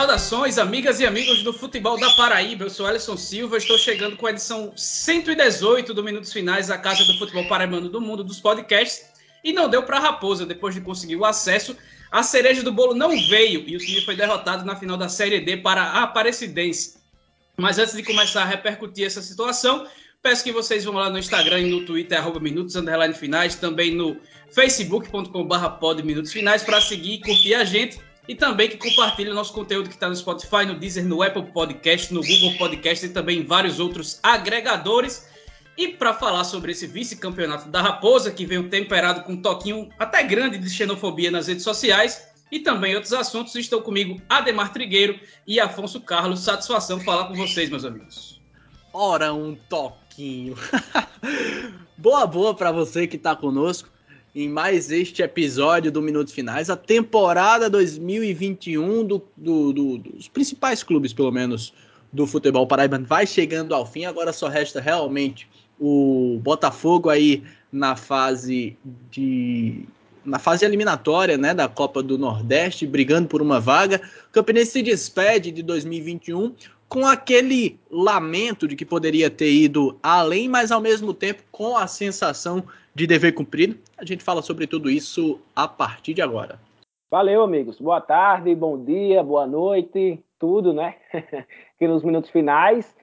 Saudações, amigas e amigos do futebol da Paraíba. Eu sou Alisson Silva, estou chegando com a edição 118 do Minutos Finais, a casa do futebol paraibano do mundo dos podcasts. E não deu para a Raposa, depois de conseguir o acesso. A cereja do bolo não veio e o time foi derrotado na final da Série D para a Aparecidense. Mas antes de começar a repercutir essa situação, peço que vocês vão lá no Instagram e no Twitter, arroba Minutos Underline Finais, também no facebook.com.br pod Minutos Finais, para seguir e curtir a gente e também que compartilhe o nosso conteúdo que está no Spotify, no Deezer, no Apple Podcast, no Google Podcast e também em vários outros agregadores. E para falar sobre esse vice-campeonato da Raposa, que veio temperado com um toquinho até grande de xenofobia nas redes sociais, e também outros assuntos, estou comigo Ademar Trigueiro e Afonso Carlos. Satisfação falar com vocês, meus amigos. Ora, um toquinho. boa, boa para você que está conosco em mais este episódio do Minutos Finais, a temporada 2021 do, do, do, dos principais clubes, pelo menos, do futebol paraibano vai chegando ao fim. Agora só resta realmente o Botafogo aí na fase de na fase eliminatória, né, da Copa do Nordeste, brigando por uma vaga. O Campinense se despede de 2021 com aquele lamento de que poderia ter ido além, mas ao mesmo tempo com a sensação de dever cumprido. A gente fala sobre tudo isso a partir de agora. Valeu, amigos. Boa tarde, bom dia, boa noite, tudo, né? Aqui nos minutos finais.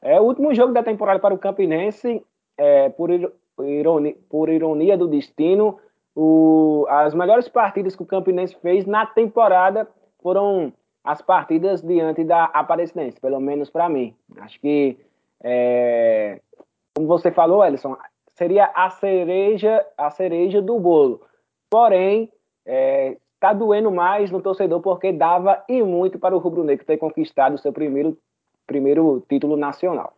É o último jogo da temporada para o Campinense. É, por, ironia, por ironia do destino, o, as melhores partidas que o Campinense fez na temporada foram as partidas diante da Aparecidense, pelo menos para mim. Acho que, é, como você falou, Ellison, seria a cereja, a cereja do bolo. Porém, é, tá doendo mais no torcedor porque dava e muito para o Rubro Negro ter conquistado o seu primeiro, primeiro título nacional.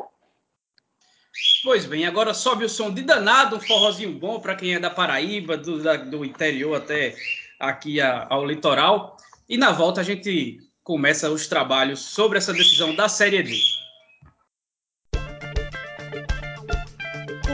Pois bem, agora sobe o som de danado, um forrozinho bom para quem é da Paraíba, do, da, do interior até aqui a, ao litoral. E na volta a gente começa os trabalhos sobre essa decisão da Série D.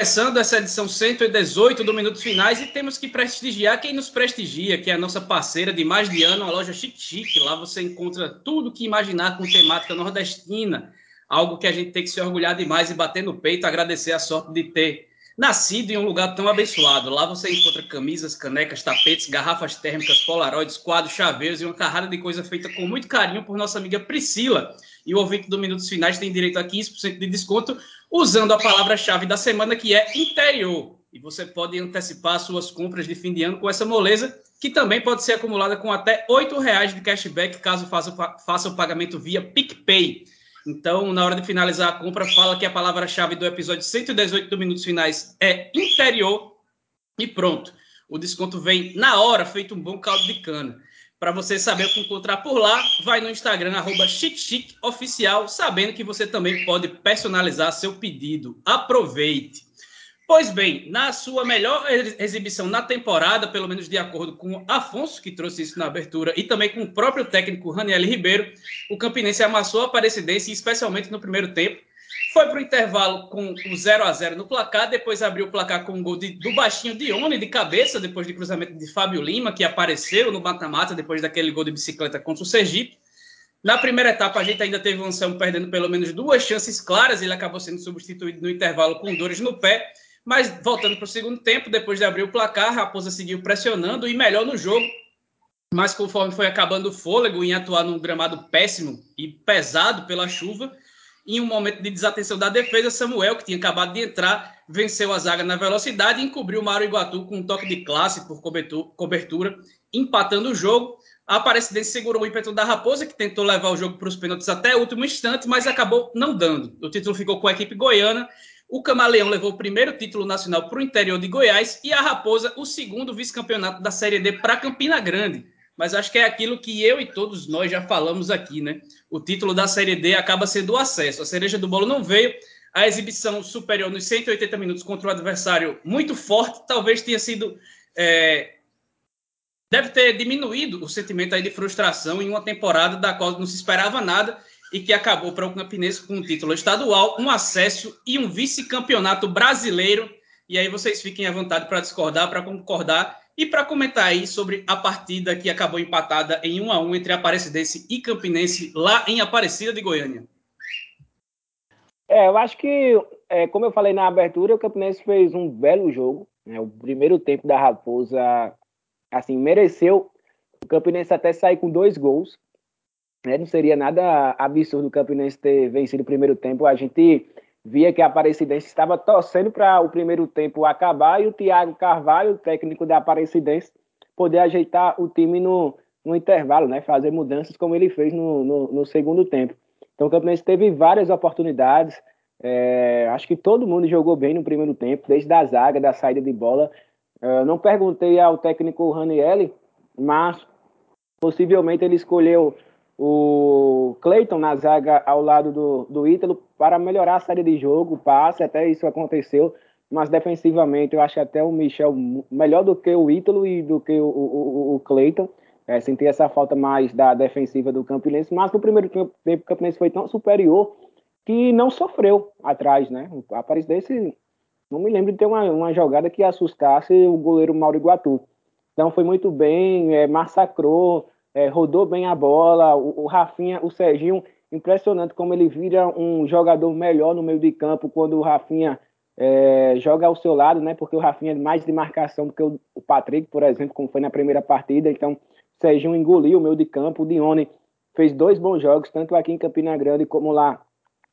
Começando essa edição 118 do Minutos Finais e temos que prestigiar quem nos prestigia, que é a nossa parceira de mais de ano, a loja Chique Chique. Lá você encontra tudo que imaginar com temática nordestina, algo que a gente tem que se orgulhar demais e bater no peito, agradecer a sorte de ter nascido em um lugar tão abençoado. Lá você encontra camisas, canecas, tapetes, garrafas térmicas, polaroides, quadros, chaveiros e uma carrada de coisa feita com muito carinho por nossa amiga Priscila. E o ouvinte do Minutos Finais tem direito a 15% de desconto usando a palavra-chave da semana, que é interior. E você pode antecipar suas compras de fim de ano com essa moleza, que também pode ser acumulada com até R$ reais de cashback, caso faça, faça o pagamento via PicPay. Então, na hora de finalizar a compra, fala que a palavra-chave do episódio 118 do Minutos Finais é interior e pronto. O desconto vem na hora, feito um bom caldo de cana. Para você saber o que encontrar por lá, vai no Instagram, arroba sabendo que você também pode personalizar seu pedido. Aproveite! Pois bem, na sua melhor exibição na temporada, pelo menos de acordo com Afonso, que trouxe isso na abertura, e também com o próprio técnico Raniel Ribeiro, o Campinense amassou a Aparecidense, especialmente no primeiro tempo, foi para o intervalo com o 0 a 0 no placar, depois abriu o placar com um gol de, do baixinho Dione de cabeça, depois de cruzamento de Fábio Lima, que apareceu no mata-mata depois daquele gol de bicicleta contra o Sergipe. Na primeira etapa, a gente ainda teve o Anselmo perdendo pelo menos duas chances claras, ele acabou sendo substituído no intervalo com dores no pé, mas voltando para o segundo tempo, depois de abrir o placar, a Raposa seguiu pressionando e melhor no jogo, mas conforme foi acabando o fôlego em atuar num gramado péssimo e pesado pela chuva, em um momento de desatenção da defesa, Samuel, que tinha acabado de entrar, venceu a zaga na velocidade e encobriu Mário Iguatu com um toque de classe por cobertura, empatando o jogo. A Aparecidense segurou o ímpeto da Raposa, que tentou levar o jogo para os pênaltis até o último instante, mas acabou não dando. O título ficou com a equipe goiana. O Camaleão levou o primeiro título nacional para o interior de Goiás e a Raposa o segundo vice-campeonato da Série D para Campina Grande mas acho que é aquilo que eu e todos nós já falamos aqui, né? O título da Série D acaba sendo o acesso. A cereja do bolo não veio, a exibição superior nos 180 minutos contra um adversário muito forte, talvez tenha sido. É, deve ter diminuído o sentimento aí de frustração em uma temporada da qual não se esperava nada e que acabou para o Campinense com um título estadual, um acesso e um vice-campeonato brasileiro. E aí vocês fiquem à vontade para discordar, para concordar e para comentar aí sobre a partida que acabou empatada em 1 a 1 entre Aparecidense e Campinense lá em Aparecida de Goiânia. É, eu acho que, é, como eu falei na abertura, o Campinense fez um belo jogo. Né? O primeiro tempo da Raposa, assim, mereceu o Campinense até sair com dois gols. Né? Não seria nada absurdo o Campinense ter vencido o primeiro tempo. A gente via que a Aparecidense estava torcendo para o primeiro tempo acabar e o Thiago Carvalho, o técnico da Aparecidense, poder ajeitar o time no, no intervalo, né? fazer mudanças como ele fez no, no, no segundo tempo. Então o Campinense teve várias oportunidades. É, acho que todo mundo jogou bem no primeiro tempo, desde a zaga, da saída de bola. É, não perguntei ao técnico Ranielli, mas possivelmente ele escolheu o Cleiton na zaga ao lado do, do Ítalo para melhorar a saída de jogo, passe, até isso aconteceu, mas defensivamente eu acho até o Michel melhor do que o Ítalo e do que o, o, o Cleiton. É, senti essa falta mais da defensiva do Campinense, mas no primeiro tempo o Campinense foi tão superior que não sofreu atrás, né? A Aparecidense, não me lembro de ter uma, uma jogada que assustasse o goleiro Mauro Iguatu. Então foi muito bem, é, massacrou, é, rodou bem a bola, o, o Rafinha, o Serginho, impressionante como ele vira um jogador melhor no meio de campo quando o Rafinha é, joga ao seu lado, né? Porque o Rafinha é mais de marcação do que o, o Patrick, por exemplo, como foi na primeira partida. Então, o Serginho engoliu o meio de campo. O Dione fez dois bons jogos, tanto aqui em Campina Grande como lá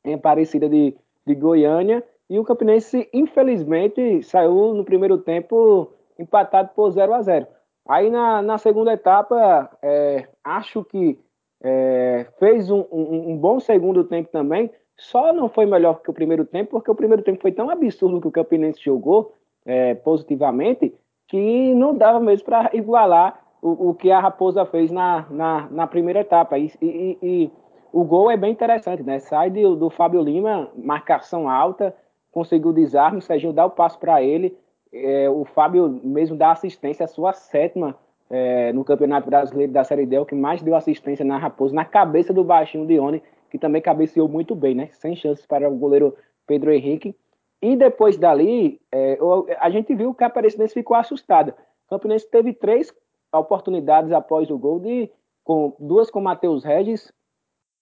em Aparecida de, de Goiânia. E o Campinense, infelizmente, saiu no primeiro tempo empatado por 0 a 0 Aí na, na segunda etapa, é, acho que é, fez um, um, um, bom segundo tempo também, só não foi melhor que o primeiro tempo, porque o primeiro tempo foi tão absurdo que o Campinense jogou é, positivamente, que não dava mesmo para igualar o, o, que a Raposa fez na, na, na primeira etapa. E, e, e, o gol é bem interessante, né? Sai do, do Fábio Lima, marcação alta, conseguiu desarme, o Serginho dá o passo para ele. É, o Fábio mesmo dá assistência, a sua sétima é, no Campeonato Brasileiro da Série D, o que mais deu assistência na Raposa, na cabeça do baixinho Dione, que também cabeceou muito bem, né? Sem chances para o goleiro Pedro Henrique. E depois dali, é, a gente viu que a Aparecidense ficou assustada. O Campinense teve três oportunidades após o gol, de, com, duas com Matheus Regis,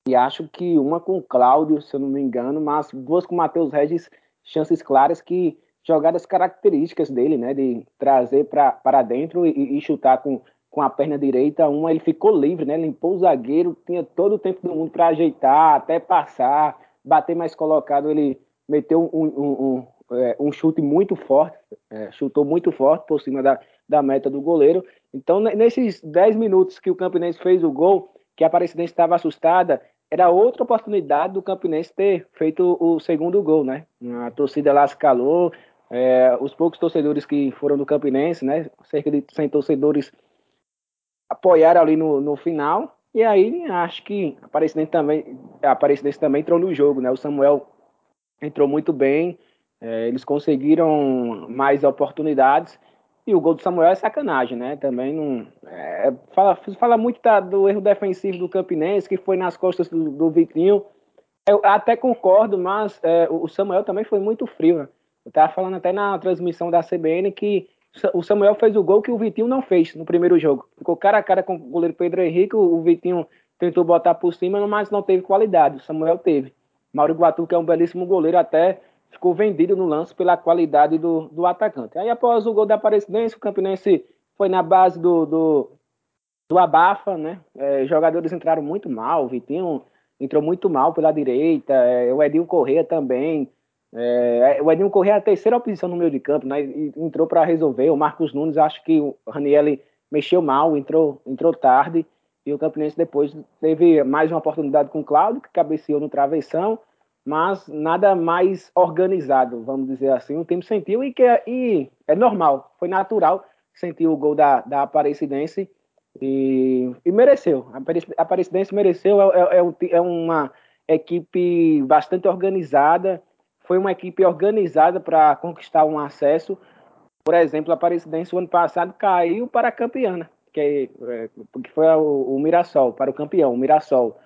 e acho que uma com o Cláudio, se eu não me engano, mas duas com Matheus Regis, chances claras que jogadas características dele, né, de trazer para dentro e, e, chutar com, com a perna direita. Uma ele ficou livre, né, limpou o zagueiro, tinha todo o tempo do mundo para ajeitar, até passar, bater mais colocado. Ele meteu um, um, um, é, um chute muito forte, é, chutou muito forte por cima da, da meta do goleiro. Então, nesses 10 minutos que o Campinense fez o gol, que a Aparecidense estava assustada, era outra oportunidade do Campinense ter feito o segundo gol, né? A torcida lá se calou, é, os poucos torcedores que foram do Campinense, né, cerca de 100 torcedores apoiaram ali no, no final. E aí acho que a Aparecidense também, Aparecidense também entrou no jogo, né? O Samuel entrou muito bem, é, eles conseguiram mais oportunidades. E o gol do Samuel é sacanagem, né? Também não. É, fala, fala muito da, do erro defensivo do Campinense, que foi nas costas do, do Vitinho. Eu até concordo, mas é, o Samuel também foi muito frio, né? Eu tava falando até na transmissão da CBN que o Samuel fez o gol que o Vitinho não fez no primeiro jogo. Ficou cara a cara com o goleiro Pedro Henrique, o Vitinho tentou botar por cima, mas não teve qualidade. O Samuel teve. Mauro Guatu, que é um belíssimo goleiro, até ficou vendido no lance pela qualidade do, do atacante. Aí após o gol da Aparecidense, o Campinense foi na base do, do, do abafa, né? É, jogadores entraram muito mal, o Vitinho entrou muito mal pela direita, é, o Edinho Corrêa também, é, o Edinho Corrêa é a terceira opção no meio de campo, né? E entrou para resolver. O Marcos Nunes, acho que o Ranielli mexeu mal, entrou, entrou tarde. E o Campinense depois teve mais uma oportunidade com o Cláudio, que cabeceou no travessão, mas nada mais organizado, vamos dizer assim. O time sentiu e que é, e é normal, foi natural sentir o gol da, da Aparecidense e, e mereceu. A Aparecidense mereceu, é, é, é, é uma equipe bastante organizada foi uma equipe organizada para conquistar um acesso. Por exemplo, a Aparecidense, o ano passado, caiu para a campeã, né? que, é, que foi o, o Mirassol, para o campeão, o Mirassol.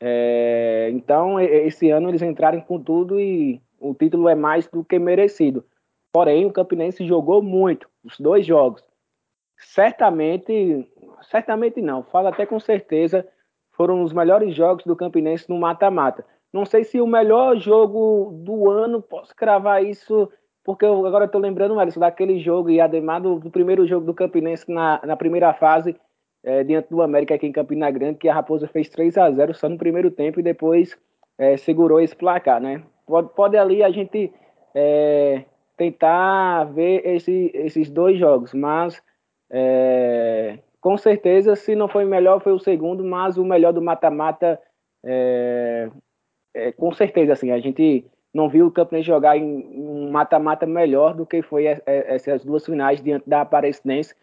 É, então, esse ano eles entraram com tudo e o título é mais do que merecido. Porém, o Campinense jogou muito, os dois jogos. Certamente, certamente não, falo até com certeza, foram os melhores jogos do Campinense no mata-mata. Não sei se o melhor jogo do ano, posso cravar isso, porque eu agora estou lembrando, Alisson, daquele jogo, e ademais do, do, primeiro jogo do Campinense na, na primeira fase, é, diante do América aqui em Campina Grande, que a Raposa fez 3 a 0 só no primeiro tempo e depois é, segurou esse placar, né? Pode, pode ali a gente é, tentar ver esse, esses dois jogos, mas é, com certeza, se não foi o melhor, foi o segundo, mas o melhor do mata-mata, é, com certeza, assim, a gente não viu o Campinense jogar em um mata-mata melhor do que foi essas duas finais diante da Aparecidense,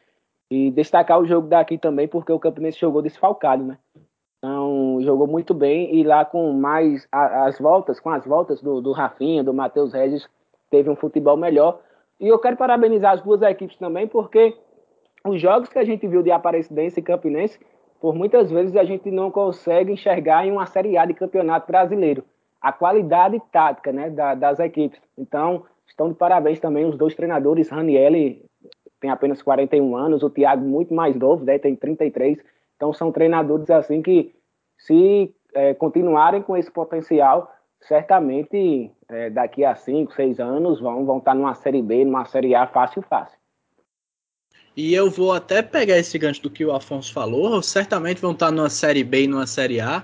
e destacar o jogo daqui também, porque o Campinense jogou desfalcado, né? Então, jogou muito bem e lá com mais as voltas, com as voltas do, do Rafinha, do Matheus Regis, teve um futebol melhor. E eu quero parabenizar as duas equipes também, porque os jogos que a gente viu de Aparecidense e Campinense, por muitas vezes a gente não consegue enxergar em uma Série A de campeonato brasileiro. A qualidade tática né, da, das equipes. Então, estão de parabéns também os dois treinadores, Ranielli tem apenas 41 anos, o Thiago muito mais novo, né, tem 33. Então são treinadores assim que, se é, continuarem com esse potencial, certamente é, daqui a 5, 6 anos vão, vão estar numa Série B, numa Série A fácil, fácil. E eu vou até pegar esse gancho do que o Afonso falou, certamente vão estar numa Série B e numa Série A,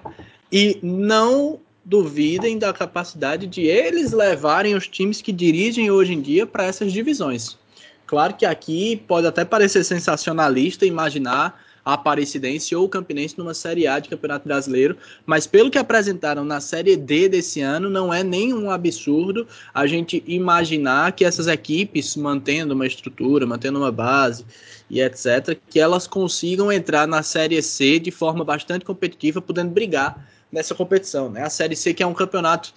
e não duvidem da capacidade de eles levarem os times que dirigem hoje em dia para essas divisões. Claro que aqui pode até parecer sensacionalista imaginar Aparecidense ou o Campinense numa Série A de Campeonato Brasileiro, mas pelo que apresentaram na Série D desse ano, não é nenhum absurdo a gente imaginar que essas equipes, mantendo uma estrutura, mantendo uma base e etc., que elas consigam entrar na Série C de forma bastante competitiva, podendo brigar nessa competição. Né? A Série C que é um campeonato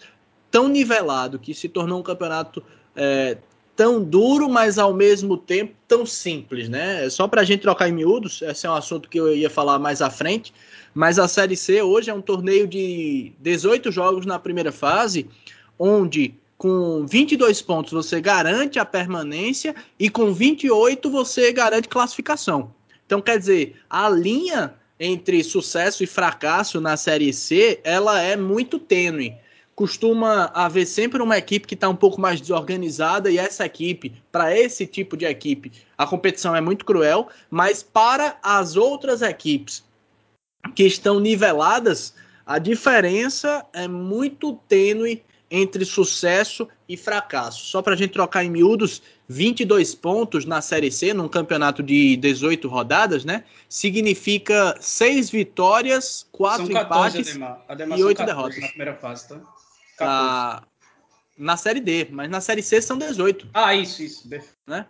tão nivelado, que se tornou um campeonato é, tão duro, mas ao mesmo tempo tão simples, né? Só para a gente trocar em miúdos, esse é um assunto que eu ia falar mais à frente, mas a Série C hoje é um torneio de 18 jogos na primeira fase, onde com 22 pontos você garante a permanência e com 28 você garante classificação. Então, quer dizer, a linha entre sucesso e fracasso na Série C, ela é muito tênue costuma haver sempre uma equipe que está um pouco mais desorganizada e essa equipe, para esse tipo de equipe, a competição é muito cruel, mas para as outras equipes que estão niveladas, a diferença é muito tênue entre sucesso e fracasso. Só para a gente trocar em miúdos, 22 pontos na Série C, num campeonato de 18 rodadas, né? Significa 6 vitórias, 4 14, empates Ademar. Ademar e 8 derrotas. Na primeira fase, tá? Na, na Série D, mas na Série C são 18. Ah, isso, isso. Né?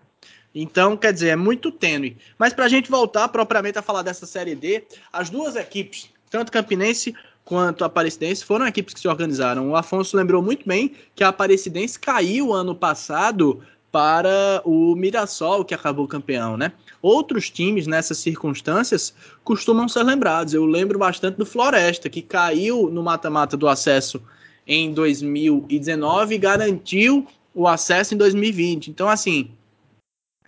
Então, quer dizer, é muito tênue. Mas para a gente voltar propriamente a falar dessa Série D, as duas equipes, tanto Campinense quanto a Aparecidense, foram equipes que se organizaram. O Afonso lembrou muito bem que a Aparecidense caiu ano passado para o Mirassol, que acabou campeão, né? Outros times nessas circunstâncias costumam ser lembrados. Eu lembro bastante do Floresta, que caiu no mata-mata do acesso em 2019 e garantiu o acesso em 2020. Então, assim,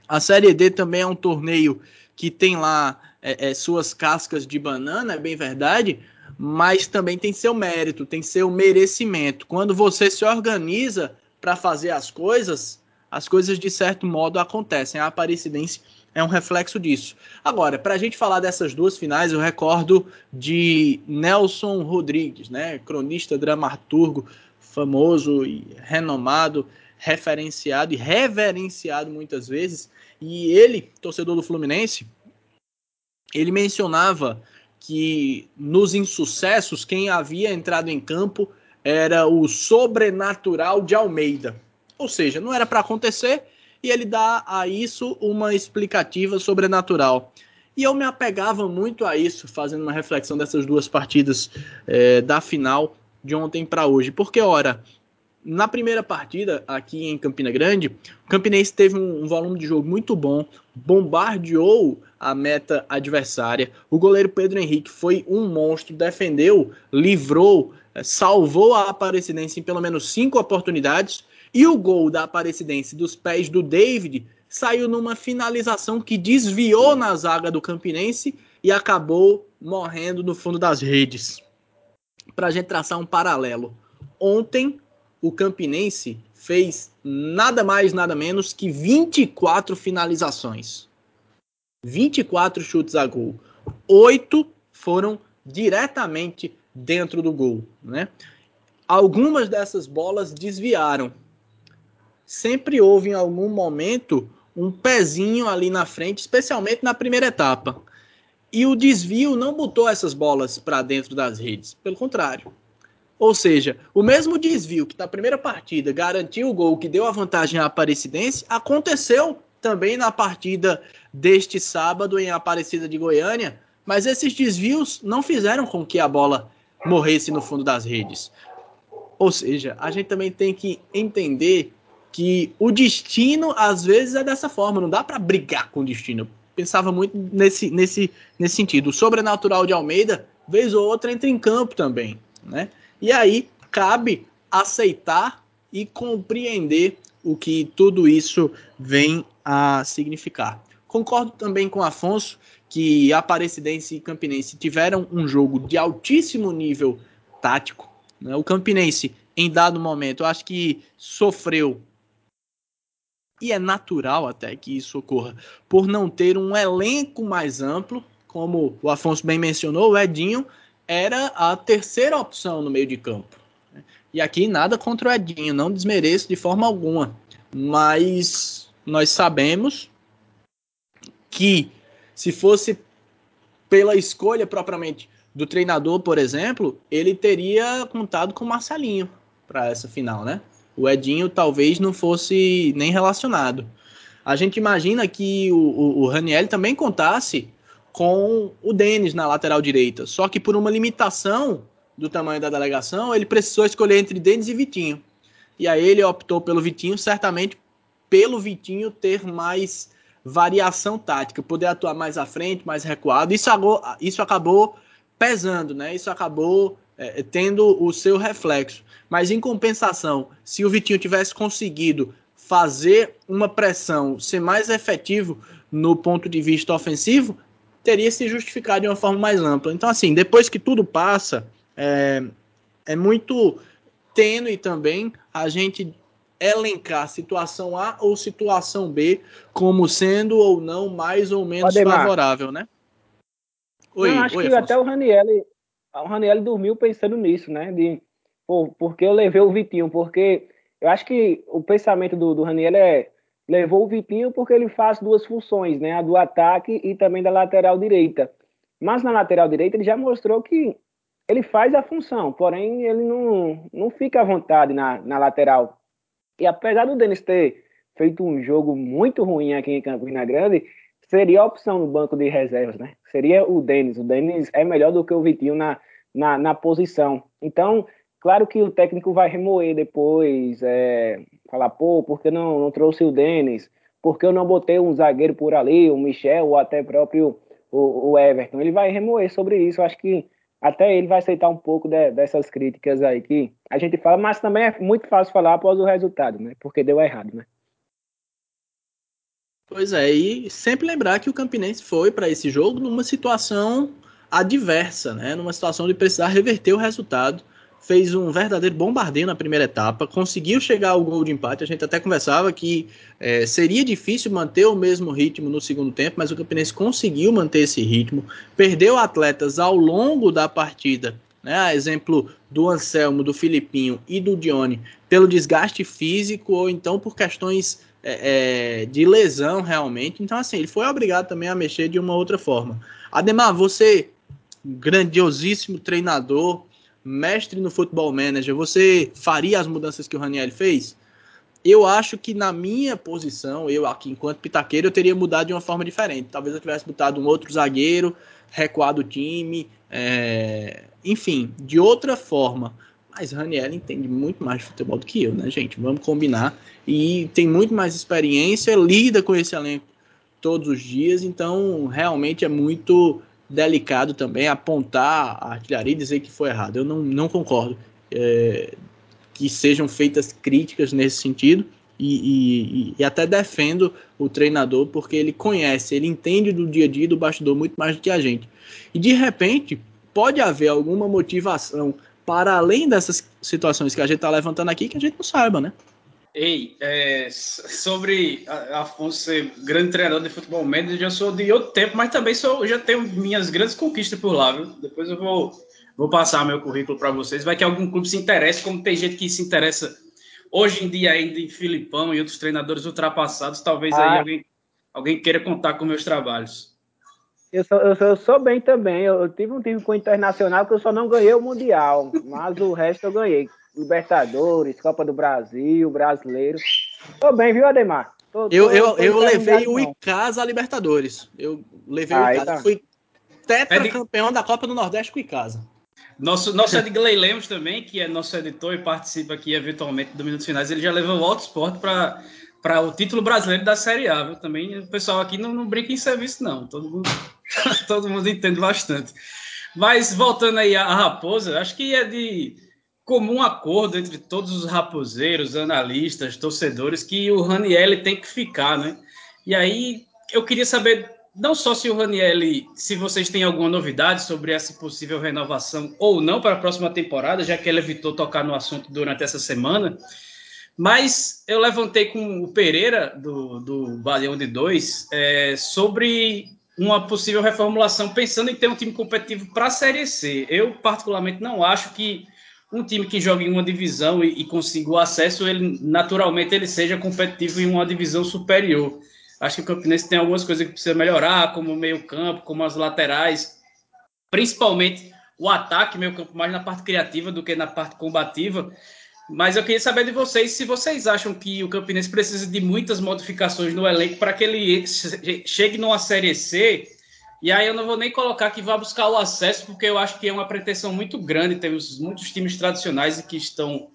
a Série D também é um torneio que tem lá é, é, suas cascas de banana, é bem verdade, mas também tem seu mérito, tem seu merecimento. Quando você se organiza para fazer as coisas, as coisas de certo modo acontecem. A Aparecidense é um reflexo disso. Agora, para a gente falar dessas duas finais, eu recordo de Nelson Rodrigues, né, cronista, dramaturgo famoso e renomado, referenciado e reverenciado muitas vezes. E ele, torcedor do Fluminense, ele mencionava que nos insucessos quem havia entrado em campo era o sobrenatural de Almeida. Ou seja, não era para acontecer, e ele dá a isso uma explicativa sobrenatural. E eu me apegava muito a isso, fazendo uma reflexão dessas duas partidas é, da final de ontem para hoje. Porque, ora, na primeira partida, aqui em Campina Grande, o Campinense teve um, um, volume de jogo muito bom, bombardeou a meta adversária. O goleiro Pedro Henrique foi um monstro, defendeu, livrou, eh, salvou a Aparecidense em pelo menos cinco oportunidades. E o gol da Aparecidense dos pés do David saiu numa finalização que desviou na zaga do Campinense e acabou morrendo no fundo das redes. Para a gente traçar um paralelo. Ontem, o Campinense fez nada mais, nada menos que 24 finalizações. 24 chutes a gol. Oito foram diretamente dentro do gol. Né? Algumas dessas bolas desviaram. Sempre houve em algum momento um pezinho ali na frente, especialmente na primeira etapa. E o desvio não botou essas bolas para dentro das redes. Pelo contrário, ou seja, o mesmo desvio que na primeira partida garantiu o gol que deu a vantagem à Aparecidense aconteceu também na partida deste sábado em Aparecida de Goiânia, mas esses desvios não fizeram com que a bola morresse no fundo das redes. Ou seja, a gente também tem que entender que o destino às vezes é dessa forma, não dá para brigar com o destino. Pensava muito nesse, nesse, nesse sentido. O sobrenatural de Almeida, vez ou outra, entra em campo também, né? E aí cabe aceitar e compreender o que tudo isso vem a significar. Concordo também com Afonso que Aparecidense e Campinense tiveram um jogo de altíssimo nível tático. Né? O Campinense, em dado momento, acho que sofreu e é natural até que isso ocorra, por não ter um elenco mais amplo, como o Afonso bem mencionou, o Edinho era a terceira opção no meio de campo. E aqui nada contra o Edinho, não desmereço de forma alguma. Mas nós sabemos que se fosse pela escolha propriamente do treinador, por exemplo, ele teria contado com o Marcelinho para essa final, né? O Edinho talvez não fosse nem relacionado. A gente imagina que o, o, o Raniel também contasse com o Denis na lateral direita. Só que por uma limitação do tamanho da delegação, ele precisou escolher entre Denis e Vitinho. E aí ele optou pelo Vitinho, certamente pelo Vitinho ter mais variação tática, poder atuar mais à frente, mais recuado. Isso, isso acabou pesando, né? Isso acabou é, tendo o seu reflexo. Mas em compensação, se o Vitinho tivesse conseguido fazer uma pressão, ser mais efetivo no ponto de vista ofensivo, teria se justificado de uma forma mais ampla. Então, assim, depois que tudo passa, é, é muito tênue também a gente elencar situação A ou situação B como sendo ou não mais ou menos Ademar. favorável, né? Oi, não, acho oi, que Afonso. até o Raniel, o Raniel dormiu pensando nisso, né? De, porque eu levei o Vitinho, porque eu acho que o pensamento do, do Raniel é levou o Vitinho porque ele faz duas funções, né? A do ataque e também da lateral direita. Mas na lateral direita ele já mostrou que ele faz a função, porém ele não, não fica à vontade na, na lateral. E apesar do Denis ter feito um jogo muito ruim aqui em Campina Grande, seria a opção no banco de reservas, né? Seria o Denis. O Denis é melhor do que o Vitinho na, na, na posição. Então, Claro que o técnico vai remoer depois, é, falar, pô, por que não, não trouxe o Denis? Por que eu não botei um zagueiro por ali, o Michel, ou até próprio o, o Everton? Ele vai remoer sobre isso. Eu acho que até ele vai aceitar um pouco de, dessas críticas aí que a gente fala, mas também é muito fácil falar após o resultado, né? Porque deu errado, né? Pois é, e sempre lembrar que o Campinense foi para esse jogo numa situação adversa, né? Numa situação de precisar reverter o resultado fez um verdadeiro bombardeio na primeira etapa, conseguiu chegar ao gol de empate. A gente até conversava que é, seria difícil manter o mesmo ritmo no segundo tempo, mas o Campinense conseguiu manter esse ritmo, perdeu atletas ao longo da partida. Né, a exemplo do Anselmo, do Filipinho e do Dione, pelo desgaste físico ou então por questões é, é, de lesão realmente. Então, assim, ele foi obrigado também a mexer de uma outra forma. Ademar, você, grandiosíssimo treinador, mestre no futebol manager, você faria as mudanças que o Raniel fez? Eu acho que na minha posição, eu aqui enquanto pitaqueiro, eu teria mudado de uma forma diferente. Talvez eu tivesse botado um outro zagueiro, recuado o time, é... enfim, de outra forma. Mas Raniel entende muito mais de futebol do que eu, né, gente? Vamos combinar. E tem muito mais experiência, lida com esse elenco todos os dias, então realmente é muito delicado também apontar a artilharia e dizer que foi errado. Eu não, não concordo é, que sejam feitas críticas nesse sentido. E, e, e, até defendo o treinador porque ele conhece, ele entende do dia a dia do bastidor muito mais do que a gente. E de repente pode haver alguma motivação para além dessas situações que a gente está levantando aqui que a gente não saiba, né? Ei, é, sobre Afonso ser grande treinador de futebol médio, eu já sou de outro tempo, mas também sou, já tenho minhas grandes conquistas por lá, viu? Depois eu vou, vou passar meu currículo para vocês. Vai que algum clube se interesse, como tem gente que se interessa hoje em dia ainda em Filipão e outros treinadores ultrapassados, talvez ah. aí alguém, alguém queira contar com meus trabalhos. Eu sou, eu sou, eu sou bem também. Eu, eu, tive um time com o Internacional que eu só não ganhei o Mundial, mas o resto eu ganhei. Libertadores, Copa do Brasil, Brasileiro. Tô bem, viu, Ademar? Tô, tô, eu eu, eu levei o Icasa a Libertadores. Eu levei ah, o Icasa. Tá. Fui tetracampeão é da Copa do Nordeste com o Icasa. Nosso, nosso Edgley Lemos também, que é nosso editor e participa aqui eventualmente do Minutos Finais, ele já levou o Auto Sport para para o título brasileiro da Série A, viu? Também o pessoal aqui não, não brinca em serviço, não. Todo mundo, todo mundo entende bastante. Mas voltando aí à Raposa, acho que é de comum acordo entre todos os raposeiros, analistas, torcedores, que o Raniel tem que ficar, né? E aí eu queria saber não só se o Raniel, se vocês têm alguma novidade sobre essa possível renovação ou não para a próxima temporada, já que ele evitou tocar no assunto durante essa semana, mas eu levantei com o Pereira, do, do Baleão de Dois, é, sobre uma possível reformulação, pensando em ter um time competitivo para a Série C. Eu, particularmente, não acho que um time que joga em uma divisão e, e consiga o acesso, ele naturalmente ele seja competitivo em uma divisão superior. Acho que o Campinense tem algumas coisas que precisa melhorar, como o meio-campo, como as laterais, principalmente o ataque, meio-campo mais na parte criativa do que na parte combativa. Mas eu queria saber de vocês se vocês acham que o Campinense precisa de muitas modificações no elenco para que ele chegue numa Série C e aí eu não vou nem colocar que vá buscar o acesso, porque eu acho que é uma pretensão muito grande. Temos muitos times tradicionais que estão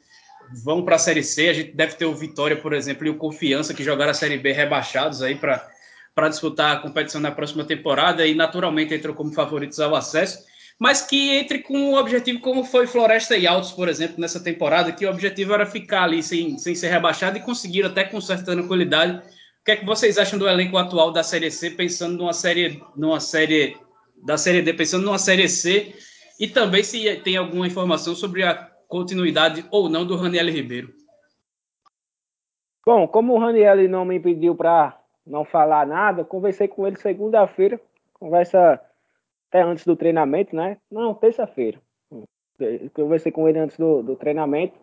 vão para a Série C. A gente deve ter o Vitória, por exemplo, e o Confiança, que jogaram a Série B rebaixados aí para disputar a competição na próxima temporada e naturalmente entram como favoritos ao acesso. Mas que entre com um objetivo como foi Floresta e Altos, por exemplo, nessa temporada, que o objetivo era ficar ali sem, sem ser rebaixado e conseguir até com certa tranquilidade que é que vocês acham do elenco atual da Série C, pensando numa série, numa série da Série D, pensando numa Série C, e também se tem alguma informação sobre a continuidade ou não do Raniel Ribeiro? Bom, como o Raniel não me pediu para não falar nada, conversei com ele segunda-feira, conversa até antes do treinamento, né? Não, terça-feira. Conversei com ele antes do, do treinamento.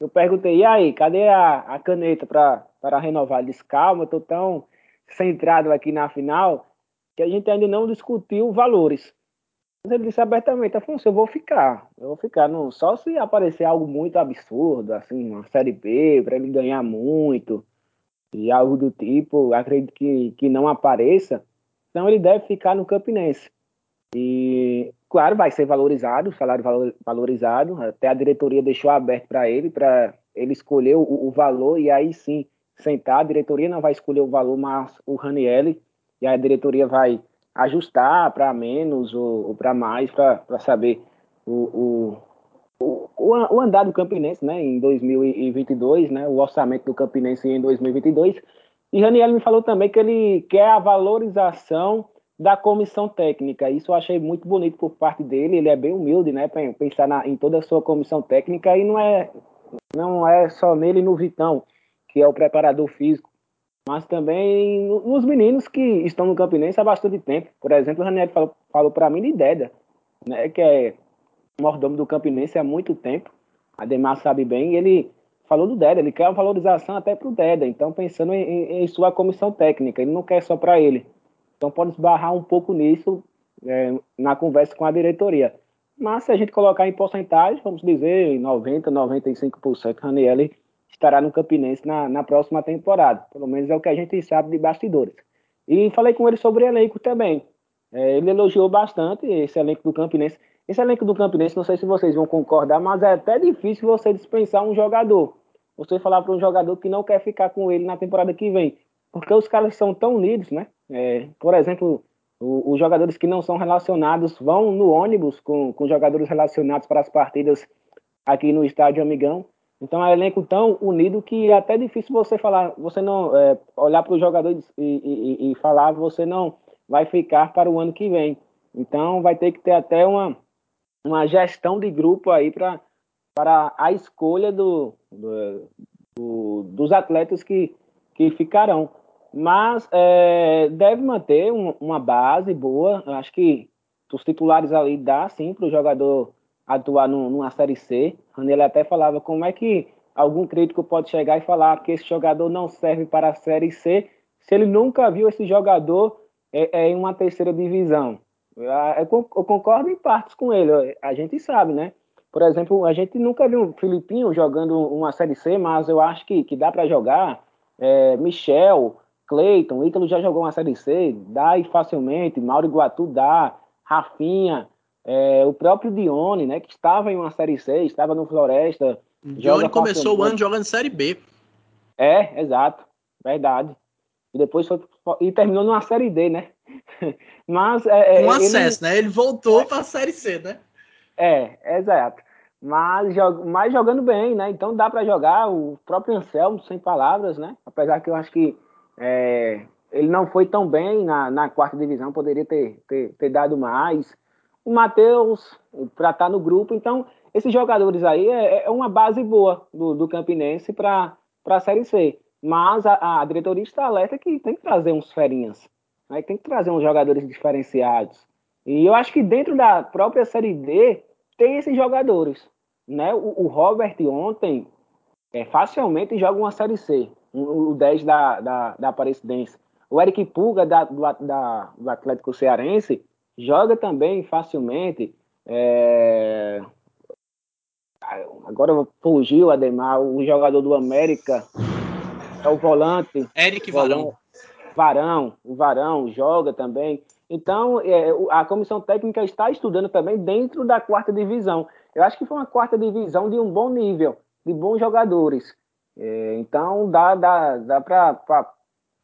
Eu perguntei, e aí, cadê a, a caneta para para renovar. Ele calma, estou tão centrado aqui na final que a gente ainda não discutiu valores. Mas ele disse abertamente, Afonso, eu vou ficar. Eu vou ficar, não, só se aparecer algo muito absurdo, assim, uma Série B, para ele ganhar muito, e algo do tipo, acredito que, que não apareça. Então ele deve ficar no Campinense. E, claro, vai ser valorizado, salário valorizado. Até a diretoria deixou aberto para ele, para ele escolher o, o, valor, e aí sim sentar, a diretoria não vai escolher o valor, mas o Ranielli, e a diretoria vai ajustar para menos ou, ou para mais, para saber o, o, o, o, andar do Campinense né, em 2022, né, o orçamento do Campinense em 2022. E Raniel me falou também que ele quer a valorização da comissão técnica. Isso eu achei muito bonito por parte dele. Ele é bem humilde, né, pensar na, em toda a sua comissão técnica e não é não é só nele no Vitão que é o preparador físico, mas também nos meninos que estão no Campinense há bastante tempo. Por exemplo, o Ranieri falou, falou para mim de Deda, né, que é mordomo do Campinense há muito tempo. Ademar sabe bem, ele falou do Deda, ele quer uma valorização até para o Deda, então pensando em, em, sua comissão técnica, ele não quer só para ele. Então pode esbarrar um pouco nisso é, na conversa com a diretoria. Mas se a gente colocar em porcentagem, vamos dizer 90, 95%, Raniel estará no Campinense na, na próxima temporada. Pelo menos é o que a gente sabe de bastidores. E falei com ele sobre elenco também. É, ele elogiou bastante esse elenco do Campinense. Esse elenco do Campinense, não sei se vocês vão concordar, mas é até difícil você dispensar um jogador. Você falar para um jogador que não quer ficar com ele na temporada que vem. Porque os caras são tão unidos, né? É, por exemplo, os jogadores que não são relacionados vão no ônibus com, com jogadores relacionados para as partidas aqui no estádio Amigão. Então é um elenco tão unido que é até difícil você falar, você não é, olhar para os jogadores e, e, e, falar você não vai ficar para o ano que vem. Então vai ter que ter até uma, uma gestão de grupo aí para para a escolha do, do, do, dos atletas que, que ficarão. Mas é, deve manter um, uma base boa. Acho que os titulares ali dá sim para o jogador atuar numa Série C. Ele até falava como é que algum crítico pode chegar e falar que esse jogador não serve para a Série C se ele nunca viu esse jogador é, é, em uma terceira divisão. Eu concordo em partes com ele, a gente sabe, né? Por exemplo, a gente nunca viu o Filipinho jogando uma Série C, mas eu acho que, que dá para jogar. É, Michel, Cleiton, Ítalo já jogou uma Série C, dá facilmente. Mauro Iguatu dá, Rafinha, é, o próprio Dione, né, que estava em uma Série C, estava no Floresta. Dione começou o ano jogando Série B. É, exato, verdade. E depois foi e terminou numa Série D, né? Mas é, é um acesso, ele, né? Ele voltou é, para a Série C, né? É, exato. Mas, mas jogando bem, né? Então dá para jogar. O próprio Anselmo, sem palavras, né? Apesar que eu acho que é, ele não foi tão bem na, na quarta divisão, poderia ter, ter, ter dado mais o Matheus para estar tá no grupo. Então, esses jogadores aí é, é uma base boa do, do Campinense para a Série C. Mas a, a, diretoria está alerta que tem que trazer uns ferinhas, né? tem que trazer uns jogadores diferenciados. E eu acho que dentro da própria Série D tem esses jogadores. Né? O, o Robert ontem é, facilmente joga uma Série C, o, o 10 da, da, da Aparecidense. O Eric Pulga da, do, da, do Atlético Cearense joga também facilmente. É... Agora fugiu Ademar, o jogador do América, é o volante. Eric Varão. Varão, o Varão joga também. Então, é, a comissão técnica está estudando também dentro da quarta divisão. Eu acho que foi uma quarta divisão de um bom nível, de bons jogadores. É, então, dá, dá, dá para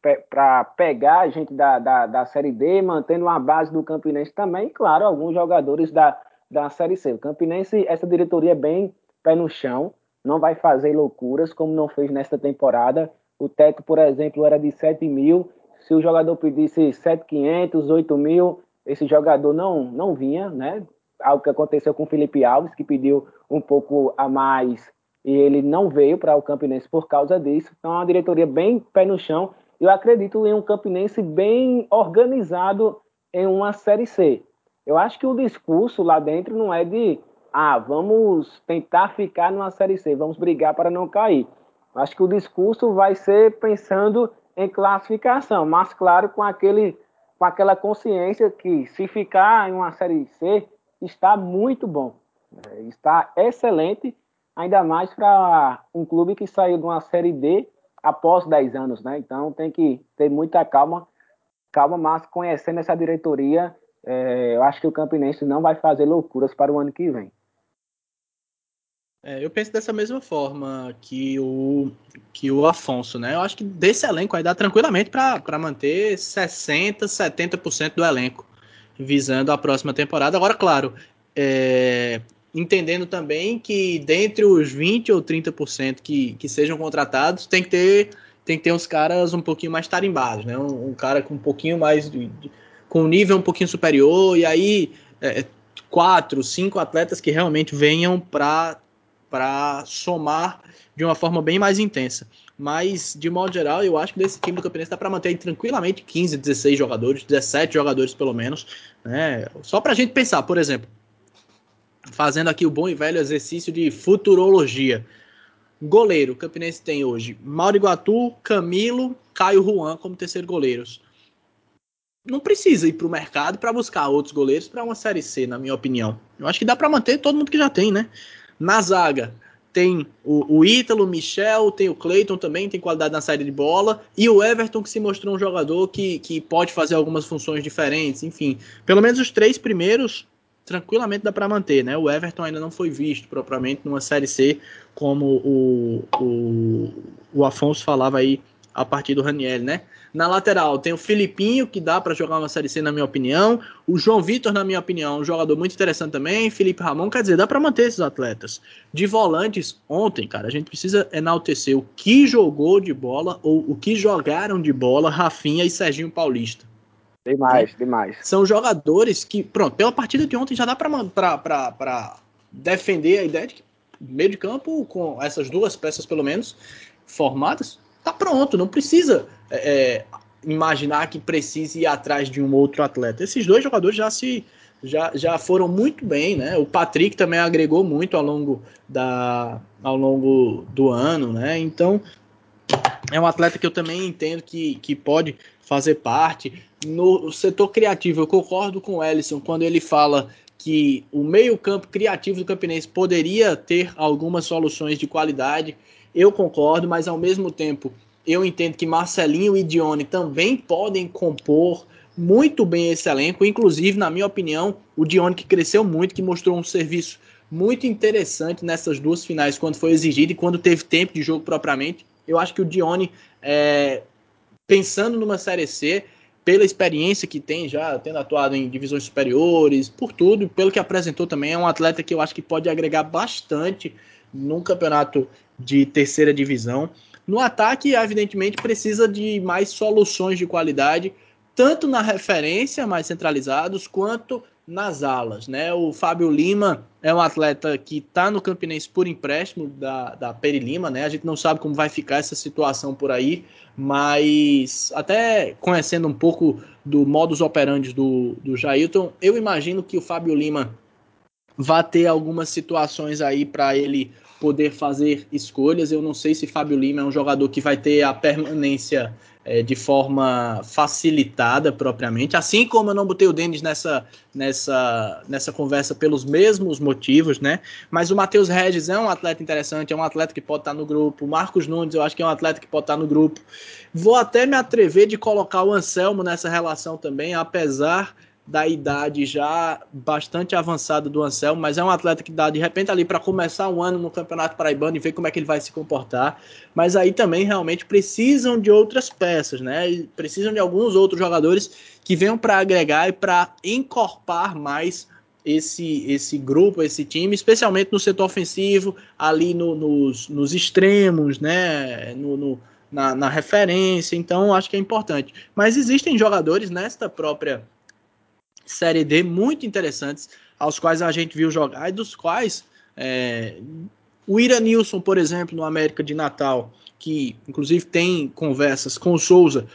para pegar a gente da, da, da, Série D, mantendo uma base do Campinense também, claro, alguns jogadores da, da Série C. O Campinense, essa diretoria é bem pé no chão, não vai fazer loucuras como não fez nesta temporada. O teto, por exemplo, era de 7 mil. Se o jogador pedisse 7,500, 8 mil, esse jogador não, não vinha, né? Algo que aconteceu com o Felipe Alves, que pediu um pouco a mais e ele não veio para o Campinense por causa disso. Então, é uma diretoria bem pé no chão eu acredito em um Campinense bem organizado em uma Série C. Eu acho que o discurso lá dentro não é de, ah, vamos tentar ficar numa Série C, vamos brigar para não cair. Eu acho que o discurso vai ser pensando em classificação, mas claro, com, aquele, com aquela consciência que se ficar em uma Série C, está muito bom. Está excelente, ainda mais para um clube que saiu de uma Série D após 10 anos, né? Então tem que ter muita calma, calma, mas conhecendo essa diretoria, é, eu acho que o Campinense não vai fazer loucuras para o ano que vem. É, eu penso dessa mesma forma que o, que o Afonso, né? Eu acho que desse elenco vai dar tranquilamente para manter 60%, 70% do elenco, visando a próxima temporada. Agora, claro, é, entendendo também que dentre os 20 ou 30% que, que sejam contratados, tem que ter tem que ter uns caras um pouquinho mais tarimbados, né? Um, um cara com um pouquinho mais de, de, com um nível um pouquinho superior e aí é, é quatro, cinco atletas que realmente venham para para somar de uma forma bem mais intensa. Mas, de modo geral, eu acho que desse time do Campinense dá para manter tranquilamente 15, 16 jogadores, 17 jogadores pelo menos. Né? Só para a gente pensar, por exemplo, fazendo aqui o bom e velho exercício de futurologia. Goleiro, o Campinense tem hoje Mauro Iguatu, Camilo, Caio Juan como terceiro goleiros. Não precisa ir para o mercado para buscar outros goleiros para uma Série C, na minha opinião. Eu acho que dá para manter todo mundo que já tem, né? Na zaga, tem o, o Ítalo, o Michel, tem o Cleiton também, tem qualidade na saída de bola, e o Everton que se mostrou um jogador que, que pode fazer algumas funções diferentes, enfim. Pelo menos os três primeiros, tranquilamente dá para manter, né? O Everton ainda não foi visto propriamente numa Série C, como o, o, o Afonso falava aí a partir do Raniel, né? Na lateral tem o Filipinho, que dá para jogar uma Série C, na minha opinião. O João Vitor, na minha opinião, um jogador muito interessante também. Felipe Ramon, quer dizer, dá para manter esses atletas. De volantes, ontem, cara, a gente precisa enaltecer o que jogou de bola ou o que jogaram de bola Rafinha e Serginho Paulista. Demais, demais. São jogadores que, pronto, pela partida de ontem já dá para defender a ideia de que meio de campo, com essas duas peças pelo menos formadas, tá pronto, não precisa é, é, imaginar que precise ir atrás de um outro atleta. Esses dois jogadores já se já, já foram muito bem, né? O Patrick também agregou muito ao longo da ao longo do ano, né? Então é um atleta que eu também entendo que, que pode fazer parte. No setor criativo, eu concordo com o Ellison quando ele fala que o meio-campo criativo do Campinense poderia ter algumas soluções de qualidade. Eu concordo, mas ao mesmo tempo eu entendo que Marcelinho e Dione também podem compor muito bem esse elenco, inclusive, na minha opinião, o Dione que cresceu muito, que mostrou um serviço muito interessante nessas duas finais, quando foi exigido e quando teve tempo de jogo propriamente. Eu acho que o Dione, é, pensando numa Série C, pela experiência que tem já, tendo atuado em divisões superiores, por tudo, pelo que apresentou também, é um atleta que eu acho que pode agregar bastante num campeonato de terceira divisão. No ataque, evidentemente, precisa de mais soluções de qualidade, tanto na referência, mais centralizados, quanto nas alas. Né? O Fábio Lima é um atleta que está no Campinense por empréstimo da, da Peri Lima, né? A gente não sabe como vai ficar essa situação por aí, mas até conhecendo um pouco do modus operandi do, do Jailton, eu imagino que o Fábio Lima vai ter algumas situações aí para ele poder fazer escolhas. Eu não sei se Fábio Lima é um jogador que vai ter a permanência é, de forma facilitada propriamente, assim como eu não botei o Denis nessa, nessa, nessa conversa pelos mesmos motivos, né? Mas o Matheus Regis é um atleta interessante, é um atleta que pode estar no grupo. O Marcos Nunes, eu acho que é um atleta que pode estar no grupo. Vou até me atrever de colocar o Anselmo nessa relação também, apesar da idade já bastante avançada do Anselmo, mas é um atleta que dá de repente ali para começar um ano no Campeonato Paraibano e ver como é que ele vai se comportar. Mas aí também realmente precisam de outras peças, né? precisam de alguns outros jogadores que venham para agregar e para encorpar mais esse, esse grupo, esse time, especialmente no setor ofensivo, ali no, nos, nos extremos, né? No, no na, na referência. Então, acho que é importante. Mas existem jogadores nesta própria Série D muito interessantes, aos quais a gente viu jogar e dos quais é, o Iranilson, por exemplo, no América de Natal, que inclusive tem conversas com o Souza,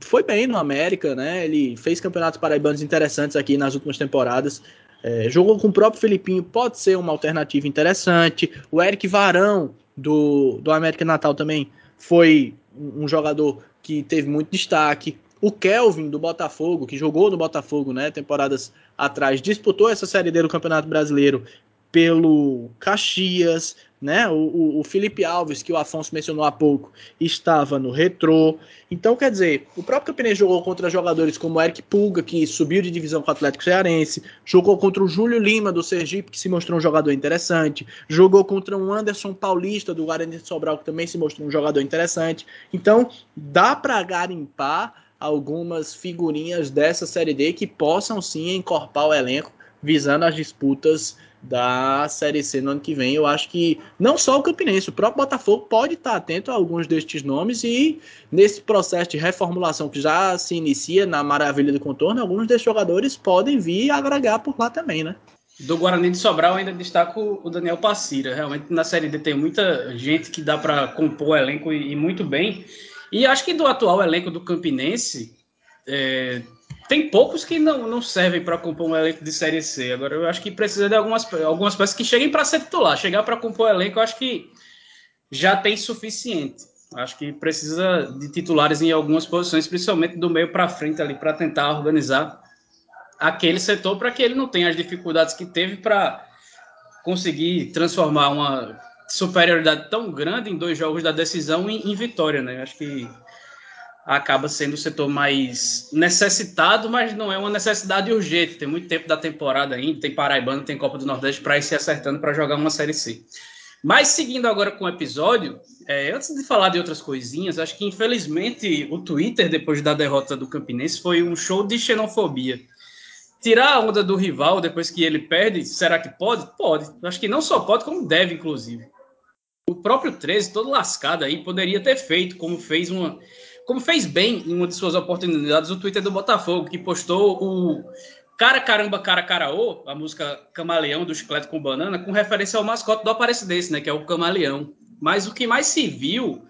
foi bem no América, né? Ele fez campeonatos paraibanos interessantes aqui nas últimas temporadas. É, jogou com o próprio Filipinho, pode ser uma alternativa interessante. O Eric Varão, do, do América Natal, também foi um jogador que teve muito destaque. O Kelvin do Botafogo, que jogou no Botafogo, né, temporadas atrás, disputou essa série D do Campeonato Brasileiro pelo Caxias, né? O, o, Felipe Alves, que o Afonso mencionou há pouco, estava no Retrô. Então, quer dizer, o próprio Campinense jogou contra jogadores como Eric Pulga, que subiu de divisão com o Atlético Cearense, jogou contra o Júlio Lima, do Sergipe, que se mostrou um jogador interessante, jogou contra um Anderson Paulista, do Guarani de Sobral, que também se mostrou um jogador interessante. Então, dá para garimpar algumas figurinhas dessa Série D que possam sim encorpar o elenco visando as disputas da Série C no ano que vem. Eu acho que não só o Campinense, o próprio Botafogo pode estar atento a alguns destes nomes e nesse processo de reformulação que já se inicia na Maravilha do Contorno, alguns desses jogadores podem vir agregar por lá também, né? Do Guarani de Sobral ainda destaco o Daniel Passira. Realmente na Série D tem muita gente que dá para compor o elenco e, e muito bem. E acho que do atual elenco do Campinense, é, tem poucos que não, não servem para compor um elenco de Série C. Agora, eu acho que precisa de algumas, algumas peças que cheguem para ser titular. Chegar para compor o elenco, eu acho que já tem suficiente. Acho que precisa de titulares em algumas posições, principalmente do meio para frente ali, para tentar organizar aquele setor para que ele não tenha as dificuldades que teve para conseguir transformar uma superioridade tão grande em dois jogos da decisão em, em vitória, né? Acho que acaba sendo o setor mais necessitado, mas não é uma necessidade urgente. Tem muito tempo da temporada ainda, tem Paraibano, tem Copa do Nordeste para ir se acertando para jogar uma Série C. Mas seguindo agora com o episódio, é, antes de falar de outras coisinhas, acho que infelizmente o Twitter, depois da derrota do Campinense, foi um show de xenofobia. Tirar a onda do rival depois que ele perde, será que pode? Pode. Acho que não só pode, como deve, inclusive. O próprio 13, todo lascado aí, poderia ter feito, como fez uma como fez bem em uma de suas oportunidades o Twitter do Botafogo, que postou o Cara Caramba Cara Caraô, a música Camaleão do Chiclete com Banana, com referência ao mascote do Aparecidense, né, que é o Camaleão. Mas o que mais se viu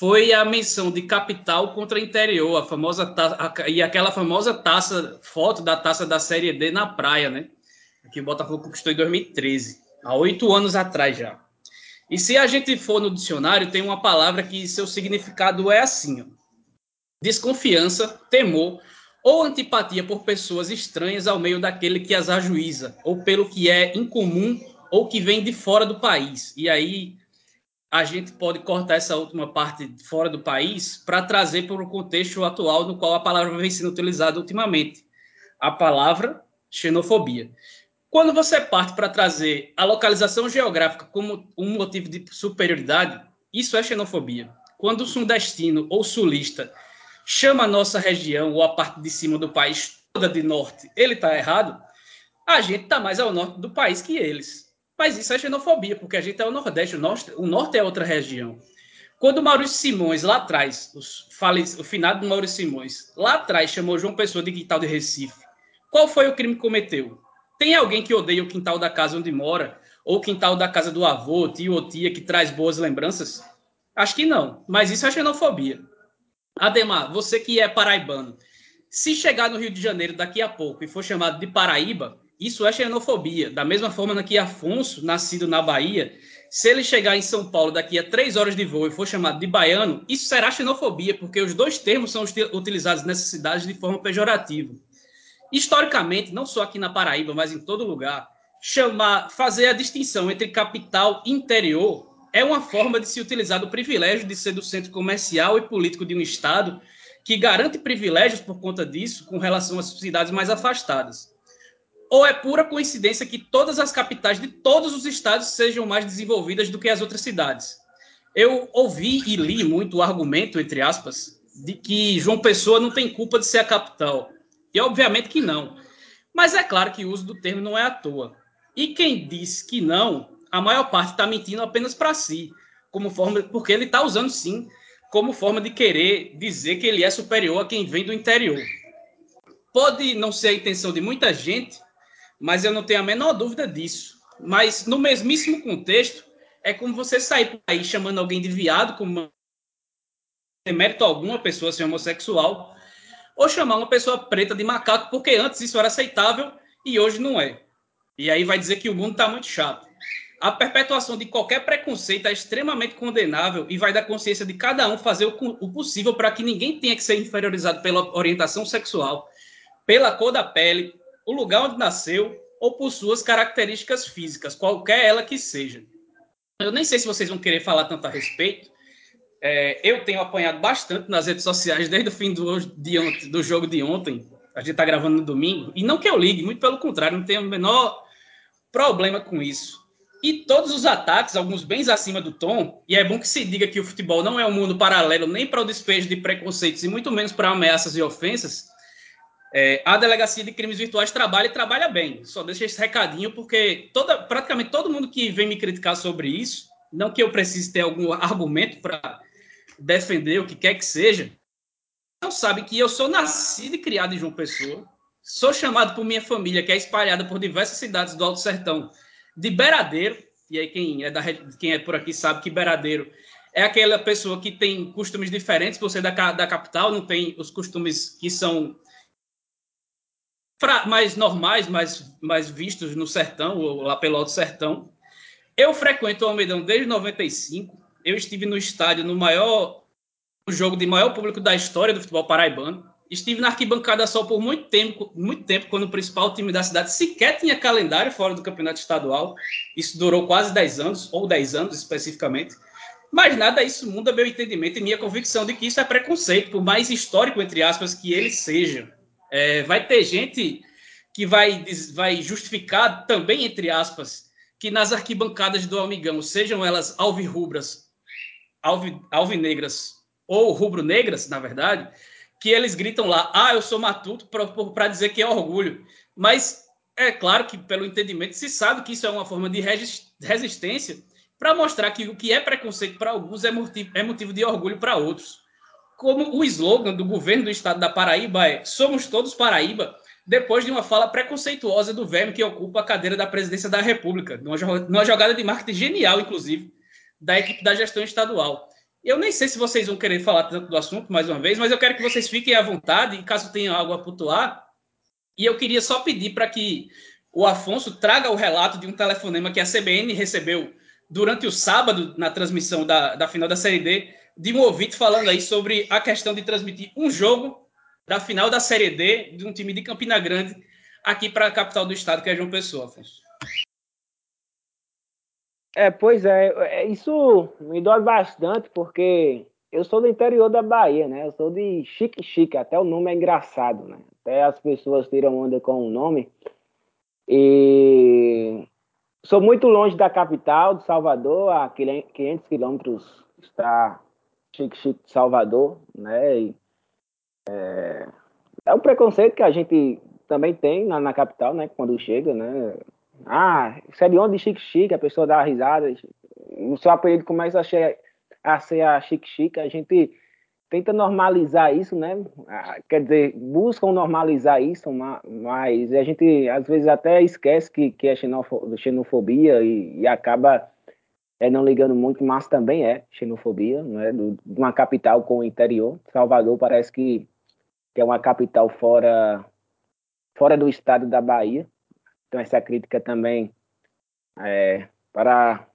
foi a menção de capital contra interior, a famosa taça, e aquela famosa taça, foto da taça da Série D na praia, né? Que o Botafogo conquistou em 2013, há oito anos atrás já. E se a gente for no dicionário, tem uma palavra que seu significado é assim: ó, desconfiança, temor ou antipatia por pessoas estranhas ao meio daquele que as ajuiza, ou pelo que é incomum ou que vem de fora do país. E aí a gente pode cortar essa última parte fora do país para trazer para o contexto atual no qual a palavra vem sendo utilizada ultimamente. A palavra xenofobia. Quando você parte para trazer a localização geográfica como um motivo de superioridade, isso é xenofobia. Quando o sudestino ou sulista chama a nossa região ou a parte de cima do país toda de norte, ele está errado, a gente está mais ao norte do país que eles. Mas isso é xenofobia, porque a gente é o Nordeste, o Norte, o norte é outra região. Quando o Maurício Simões, lá atrás, os, o finado do Maurício Simões, lá atrás chamou João Pessoa de quintal de Recife, qual foi o crime que cometeu? Tem alguém que odeia o quintal da casa onde mora, ou o quintal da casa do avô, tio ou tia, que traz boas lembranças? Acho que não, mas isso é xenofobia. Ademar, você que é paraibano, se chegar no Rio de Janeiro daqui a pouco e for chamado de Paraíba, isso é xenofobia. Da mesma forma que Afonso, nascido na Bahia, se ele chegar em São Paulo daqui a três horas de voo e for chamado de baiano, isso será xenofobia, porque os dois termos são utilizados nessa cidade de forma pejorativa. Historicamente, não só aqui na Paraíba, mas em todo lugar, chamar, fazer a distinção entre capital e interior é uma forma de se utilizar do privilégio de ser do centro comercial e político de um Estado que garante privilégios por conta disso com relação às cidades mais afastadas. Ou é pura coincidência que todas as capitais de todos os estados sejam mais desenvolvidas do que as outras cidades? Eu ouvi e li muito o argumento, entre aspas, de que João Pessoa não tem culpa de ser a capital. E obviamente que não. Mas é claro que o uso do termo não é à toa. E quem diz que não a maior parte está mentindo apenas para si, como forma, porque ele está usando sim como forma de querer dizer que ele é superior a quem vem do interior. Pode não ser a intenção de muita gente, mas eu não tenho a menor dúvida disso. Mas no mesmíssimo contexto, é como você sair por aí chamando alguém de viado, como mérito algum a pessoa ser homossexual, ou chamar uma pessoa preta de macaco, porque antes isso era aceitável e hoje não é. E aí vai dizer que o mundo está muito chato. A perpetuação de qualquer preconceito é extremamente condenável e vai da consciência de cada um fazer o, possível para que ninguém tenha que ser inferiorizado pela orientação sexual, pela cor da pele, o lugar onde nasceu ou por suas características físicas, qualquer ela que seja. Eu nem sei se vocês vão querer falar tanto a respeito. É, eu tenho apanhado bastante nas redes sociais desde o fim do, de ontem, do jogo de ontem. A gente está gravando no domingo. E não que eu ligue, muito pelo contrário, não tenho o menor problema com isso. E todos os ataques, alguns bens acima do tom, e é bom que se diga que o futebol não é um mundo paralelo nem para o despejo de preconceitos e muito menos para ameaças e ofensas, é, a Delegacia de Crimes Virtuais trabalha e trabalha bem. Só deixo esse recadinho, porque toda, praticamente todo mundo que vem me criticar sobre isso, não que eu precise ter algum argumento para defender o que quer que seja, não sabe que eu sou nascido e criado em João Pessoa, sou chamado por minha família, que é espalhada por diversas cidades do Alto Sertão, de Beradeiro, e aí quem é, da, quem é por aqui sabe que Beradeiro é aquela pessoa que tem costumes diferentes, ser da, da capital, não tem os costumes que são mais normais, mais, mais vistos no sertão, ou lá pelo Alto Sertão. Eu frequento o Almeidão desde 95. Eu estive no estádio no maior jogo de maior público da história do futebol paraibano. Estive na arquibancada só por muito tempo, muito tempo, quando o principal time da cidade sequer tinha calendário fora do campeonato estadual. Isso durou quase 10 anos, ou 10 anos especificamente. Mas nada isso muda meu entendimento e minha convicção de que isso é preconceito, por mais histórico, entre aspas, que ele seja. É, vai ter gente que vai, vai justificar também, entre aspas, que nas arquibancadas do Amigão, sejam elas alvirrubras, alvi, alvinegras ou rubro-negras, na verdade, que eles gritam lá, ah, eu sou matuto, para dizer que é orgulho. Mas é claro que, pelo entendimento, se sabe que isso é uma forma de resistência para mostrar que o que é preconceito para alguns é motivo, é motivo de orgulho para outros. Como o slogan do governo do estado da Paraíba é Somos todos Paraíba, depois de uma fala preconceituosa do verme que ocupa a cadeira da presidência da República, numa jogada de marketing genial, inclusive, da equipe da gestão estadual. Eu nem sei se vocês vão querer falar tanto do assunto mais uma vez, mas eu quero que vocês fiquem à vontade, e caso tenha algo a pontuar. E eu queria só pedir para que o Afonso traga o relato de um telefonema que a CBN recebeu durante o sábado, na transmissão da, da final da Série D, de um ouvinte falando aí sobre a questão de transmitir um jogo da final da Série D de um time de Campina Grande aqui para a capital do estado, que é João Pessoa, Afonso. É, pois é, é, isso me dói bastante, porque eu sou do interior da Bahia, né? Eu sou de Chique Chique, até o nome é engraçado, né? Até as pessoas tiram onda com o nome. E sou muito longe da capital, de Salvador, a 500 quilômetros está Chique Chique de Salvador, né? E, é, é um preconceito que a gente também tem na, na capital, né? Quando chega, né? Ah, isso é de onde Chique Chique, a pessoa dá risada, o seu apelido começa a ser, a ser a Chique Chique, a gente tenta normalizar isso, né? Ah, quer dizer, buscam normalizar isso, mas a gente às vezes até esquece que, que é xenofobia e, e acaba é, não ligando muito, mas também é xenofobia, né? de uma capital com o interior. Salvador parece que, que é uma capital fora, fora do estado da Bahia. Então essa crítica também é, para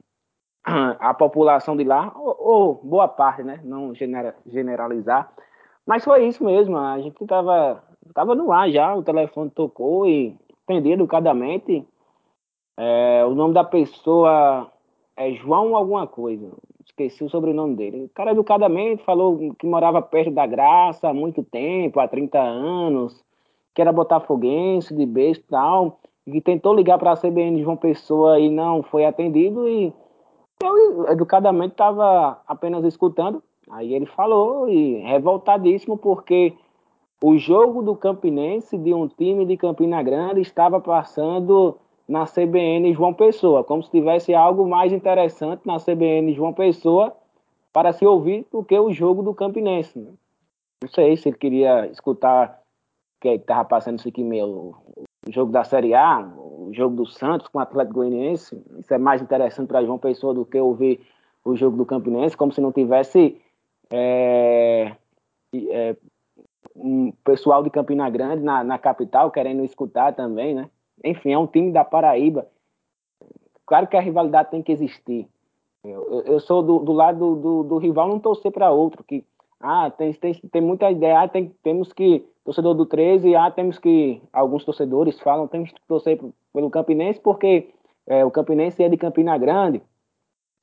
a população de lá, ou, ou, boa parte, né? Não generalizar. Mas foi isso mesmo, a gente estava tava no ar já, o telefone tocou e atendi educadamente. É, o nome da pessoa é João alguma coisa, esqueci o sobrenome dele. O cara educadamente falou que morava perto da Graça há muito tempo, há 30 anos, que era botafoguense, de besta e tal, e tentou ligar para a CBN de João Pessoa e não foi atendido e eu educadamente estava apenas escutando. Aí ele falou e revoltadíssimo porque o jogo do Campinense de um time de Campina Grande estava passando na CBN João Pessoa, como se tivesse algo mais interessante na CBN João Pessoa para se ouvir do que o jogo do Campinense. Né? Não sei se ele queria escutar que estava passando isso aqui meio o jogo da Série A, o jogo do Santos com o Atlético Goianiense, isso é mais interessante para João Pessoa do que ouvir o jogo do Campinense, como se não tivesse é, é, um pessoal de Campina Grande na, na, capital querendo escutar também, né? Enfim, é um time da Paraíba. Claro que a rivalidade tem que existir. Eu, eu sou do, do lado do, do, rival, não torcer para outro, que ah, tem, tem, tem muita ideia, ah, tem, temos que torcedor do 13, ah, temos que, alguns torcedores falam, temos que torcer pelo Campinense porque é, o Campinense é de Campina Grande.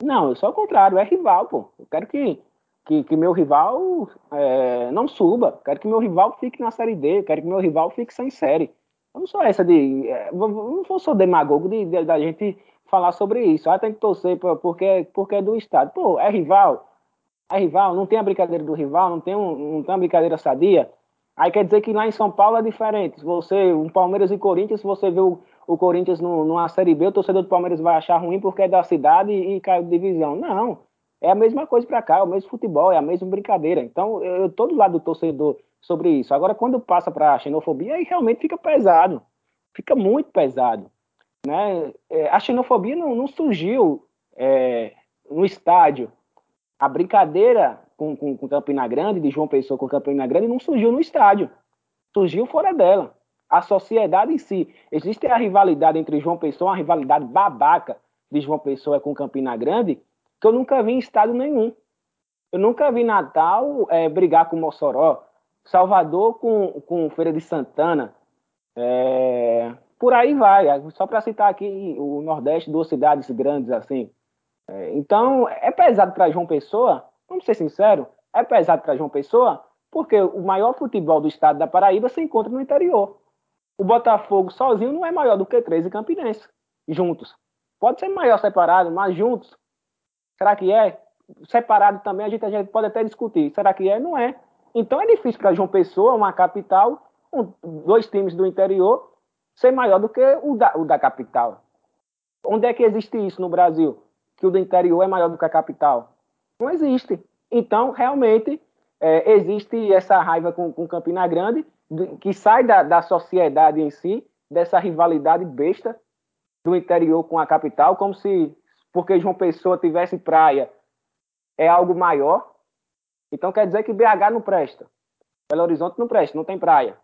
Não, eu sou o contrário, é rival, pô. Eu quero que, que, que meu rival é, não suba, quero que meu rival fique na Série D, quero que meu rival fique sem série. Não sou essa de. É, não sou demagogo de, de, da gente falar sobre isso. Ah, tem que torcer porque, porque é do Estado. Pô, é rival. É rival, não tem a brincadeira do rival, não tem, um, não tem uma brincadeira sadia. Aí quer dizer que lá em São Paulo é diferente. Você, um Palmeiras e Corinthians, você vê o, o Corinthians no, numa Série B, o torcedor do Palmeiras vai achar ruim porque é da cidade e, e caiu de divisão. Não. É a mesma coisa para cá, é o mesmo futebol, é a mesma brincadeira. Então, eu estou do lado do torcedor sobre isso. Agora, quando passa para a xenofobia, aí realmente fica pesado. Fica muito pesado. Né? É, a xenofobia não, não surgiu é, no estádio. A brincadeira com, com, com Campina Grande, de João Pessoa com Campina Grande, não surgiu no estádio. Surgiu fora dela. A sociedade em si. Existe a rivalidade entre João Pessoa, uma rivalidade babaca de João Pessoa com Campina Grande, que eu nunca vi em estádio nenhum. Eu nunca vi Natal é, brigar com Mossoró. Salvador com, com Feira de Santana. É, por aí vai. Só para citar aqui o Nordeste, duas cidades grandes assim. É, então, é pesado para João Pessoa, vamos ser sinceros, é pesado para João Pessoa, porque o maior futebol do estado da Paraíba se encontra no interior. O Botafogo sozinho não é maior do que 13 Campinense, juntos. Pode ser maior separado, mas juntos. Será que é? Separado também a gente, a gente pode até discutir. Será que é? Não é. Então é difícil para João Pessoa, uma capital, um, dois times do interior, ser maior do que o da, o da capital. Onde é que existe isso no Brasil? Que o do interior é maior do que a capital? Não existe. Então, realmente, é, existe essa raiva com, com Campina Grande, que sai da, da sociedade em si, dessa rivalidade besta do interior com a capital, como se, porque João Pessoa tivesse praia, é algo maior. Então quer dizer que BH não presta. Belo Horizonte não presta, não tem praia.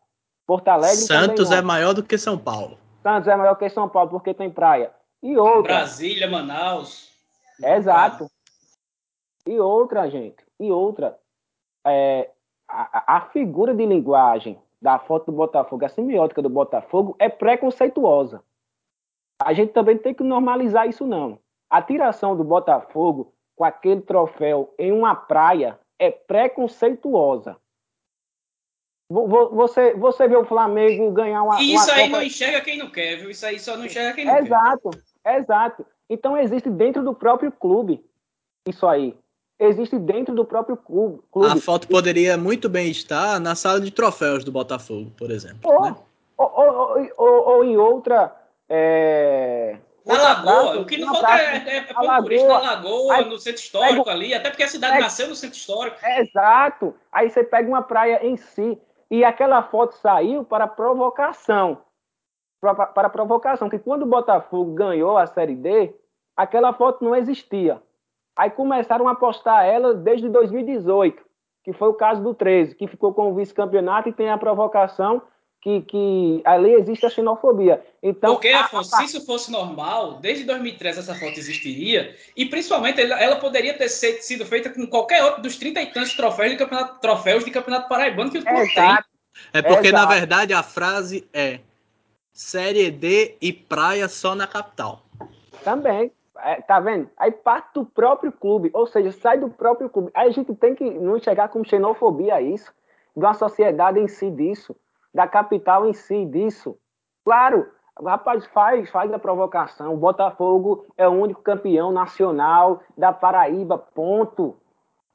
Porto Alegre Santos é maior do que São Paulo. Santos é maior que São Paulo porque tem praia. E outra. Brasília, Manaus. Exato. E outra, gente. E outra. É, a, a figura de linguagem da foto do Botafogo, a semiótica do Botafogo é preconceituosa. A gente também tem que normalizar isso não. A tiração do Botafogo com aquele troféu em uma praia é preconceituosa. Você, você vê o Flamengo ganhar uma. E isso uma aí Copa... não enxerga quem não quer, viu? Isso aí só não enxerga quem não exato, quer. Exato, exato. Então existe dentro do próprio clube isso aí existe dentro do próprio clube. A foto poderia muito bem estar na sala de troféus do Botafogo, por exemplo. Ou, né? ou, ou, ou, em outra. É... Na Lagoa, o que não falta é, é, é na Lagoa, aí, no centro histórico pega, ali, até porque a cidade pega, nasceu no centro histórico. exato. Aí você pega uma praia em si, e aquela foto saiu para provocação. Para, provocação, que quando o Botafogo ganhou a Série D, aquela foto não existia. Aí começaram a postar ela desde 2018, que foi o caso do 13, que ficou com o vice-campeonato e tem a provocação que, que ali existe a xenofobia. Então, Porque, Afonso, a... se isso fosse normal, desde 2013 essa foto existiria, e principalmente ela poderia ter sido feita com qualquer outro dos 30 e tantos troféus de campeonato, troféus de campeonato paraibano que o clube tem. É porque, Exato. na verdade, a frase é Série D e praia só na capital. Também. É, tá vendo? Aí parte do próprio clube, ou seja, sai do próprio clube. Aí a gente tem que não enxergar como xenofobia isso, da sociedade em si disso, da capital em si disso. Claro, rapaz faz, faz a provocação. O Botafogo é o único campeão nacional da Paraíba, ponto.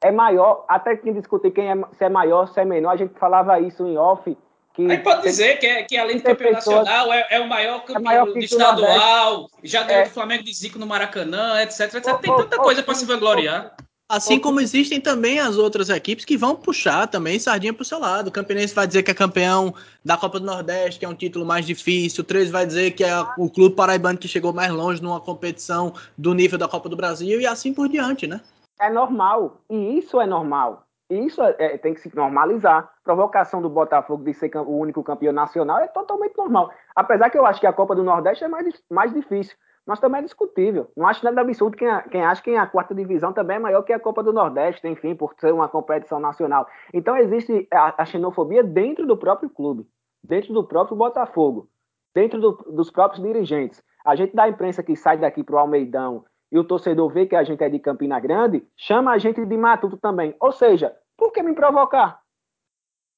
É maior, até quem discutir quem é, se é maior, se é menor, a gente falava isso em off que Aí pode dizer que, é, que além do campeão pessoas, nacional, é, é, o maior campeão é maior estadual, já ganhou é. do Flamengo de Zico no Maracanã, etc. etc. Tem tanta coisa para se vangloriar. Assim como existem também as outras equipes que vão puxar também sardinha pro seu lado. O Campinense vai dizer que é campeão da Copa do Nordeste, que é um título mais difícil. O 13 vai dizer que é o clube paraibano que chegou mais longe numa competição do nível da Copa do Brasil e assim por diante, né? É normal. E isso é normal. Isso é, é, tem que se normalizar. Provocação do Botafogo de ser o único campeão nacional é totalmente normal. Apesar que eu acho que a Copa do Nordeste é mais, mais difícil, mas também é discutível. Não acho nada absurdo quem, quem acha que a quarta divisão também é maior que a Copa do Nordeste, enfim, por ser uma competição nacional. Então existe a, a xenofobia dentro do próprio clube, dentro do próprio Botafogo, dentro do, dos próprios dirigentes. A gente da imprensa que sai daqui para o Almeidão e o torcedor vê que a gente é de Campina Grande, chama a gente de matuto também. Ou seja, por que me provocar?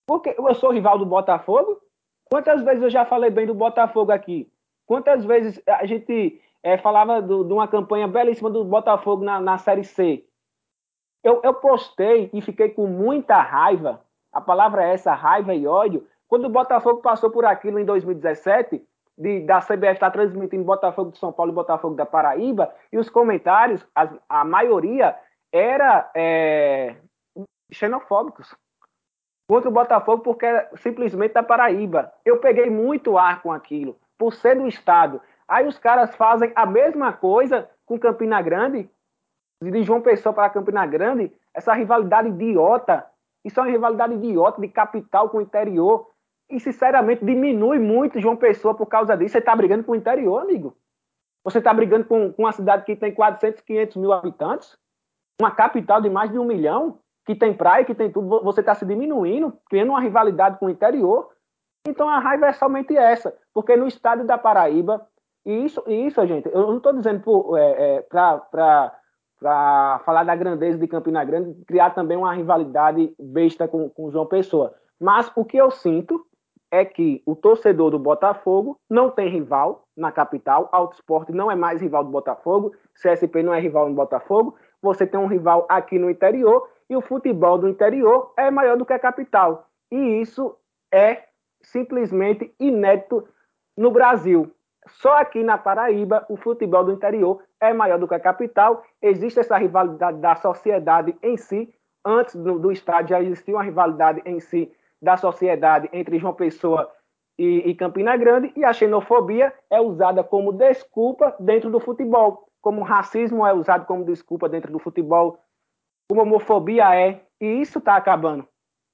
Porque eu sou rival do Botafogo? Quantas vezes eu já falei bem do Botafogo aqui? Quantas vezes a gente é, falava do, de uma campanha belíssima do Botafogo na, na Série C? Eu, eu postei e fiquei com muita raiva, a palavra é essa, raiva e ódio, quando o Botafogo passou por aquilo em 2017, de, da CBF estar tá transmitindo Botafogo de São Paulo e Botafogo da Paraíba, e os comentários, a, a maioria era é, xenofóbicos contra o Botafogo porque era simplesmente da Paraíba. Eu peguei muito ar com aquilo, por ser do estado. Aí os caras fazem a mesma coisa com Campina Grande, de João Pessoa para Campina Grande, essa rivalidade idiota. Isso é uma rivalidade idiota de capital com o interior. E, sinceramente, diminui muito João Pessoa por causa disso. Você está brigando com o interior, amigo. Você está brigando com, com uma cidade que tem 400, 500 mil habitantes, uma capital de mais de um milhão. Que tem praia, que tem tudo, você está se diminuindo, criando uma rivalidade com o interior. Então a raiva é somente essa, porque no estádio da Paraíba, e isso, e isso gente, eu não estou dizendo é, é, para falar da grandeza de Campina Grande, criar também uma rivalidade besta com, com João Pessoa. Mas o que eu sinto é que o torcedor do Botafogo não tem rival na capital, Auto Esporte não é mais rival do Botafogo, CSP não é rival no Botafogo, você tem um rival aqui no interior e o futebol do interior é maior do que a capital. E isso é simplesmente inédito no Brasil. Só aqui na Paraíba o futebol do interior é maior do que a capital. Existe essa rivalidade da sociedade em si. Antes do, do estádio já existia uma rivalidade em si da sociedade entre João Pessoa e, e Campina Grande. E a xenofobia é usada como desculpa dentro do futebol. Como racismo é usado como desculpa dentro do futebol. Como homofobia é. E isso está acabando.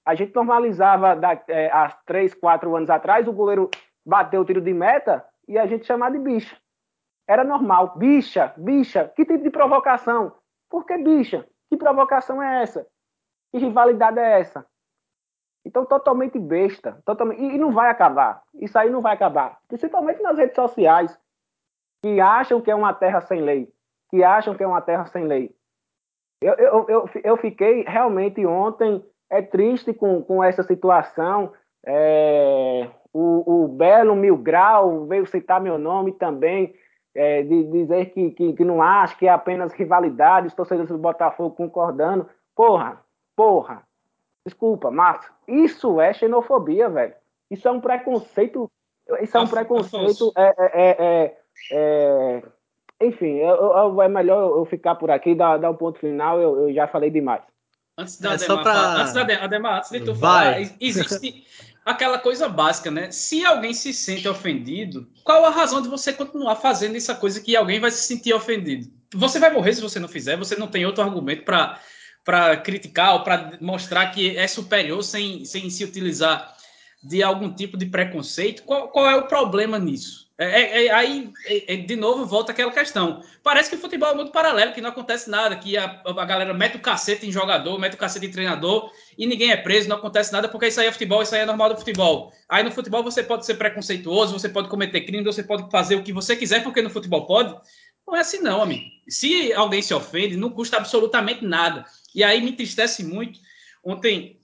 A gente normalizava da, é, há três, quatro anos atrás, o goleiro bateu o tiro de meta e a gente chamava de bicha. Era normal. Bicha, bicha. Que tipo de provocação? Por que bicha? Que provocação é essa? Que rivalidade é essa? Então, totalmente besta. Totalmente... E, não vai acabar. Isso aí não vai acabar. Principalmente nas redes sociais, que acham que é uma terra sem lei. Que acham que é uma terra sem lei. Eu, eu, eu, eu fiquei realmente ontem é triste com, com essa situação. É, o, o Belo Mil Grau veio citar meu nome também, é, de, dizer que, que, que, não acha que é apenas rivalidade, os torcedores do Botafogo concordando. Porra, porra. Desculpa, Márcio. Isso é xenofobia, velho. Isso é um preconceito. Isso é um preconceito. É, é, é, é, enfim, eu, eu, é melhor eu ficar por aqui, dar, dar um ponto final. Eu, eu já falei demais. Antes da é Ademar, pra... antes da Ademar, antes de tu Vai. falar, existe aquela coisa básica, né? Se alguém se sente ofendido, qual a razão de você continuar fazendo essa coisa que alguém vai se sentir ofendido? Você vai morrer se você não fizer, você não tem outro argumento para para criticar ou para mostrar que é superior sem, sem se utilizar de algum tipo de preconceito. Qual, qual é o problema nisso? É, é, é, aí, é, é, de novo, volta aquela questão. Parece que o futebol é muito paralelo, que não acontece nada, que a, a galera mete o cacete em jogador, mete o cacete em treinador e ninguém é preso, não acontece nada, porque isso aí é futebol, isso aí é normal do futebol. Aí no futebol você pode ser preconceituoso, você pode cometer crime, você pode fazer o que você quiser, porque no futebol pode. Não é assim, não, amigo. Se alguém se ofende, não custa absolutamente nada. E aí me entristece muito. Ontem,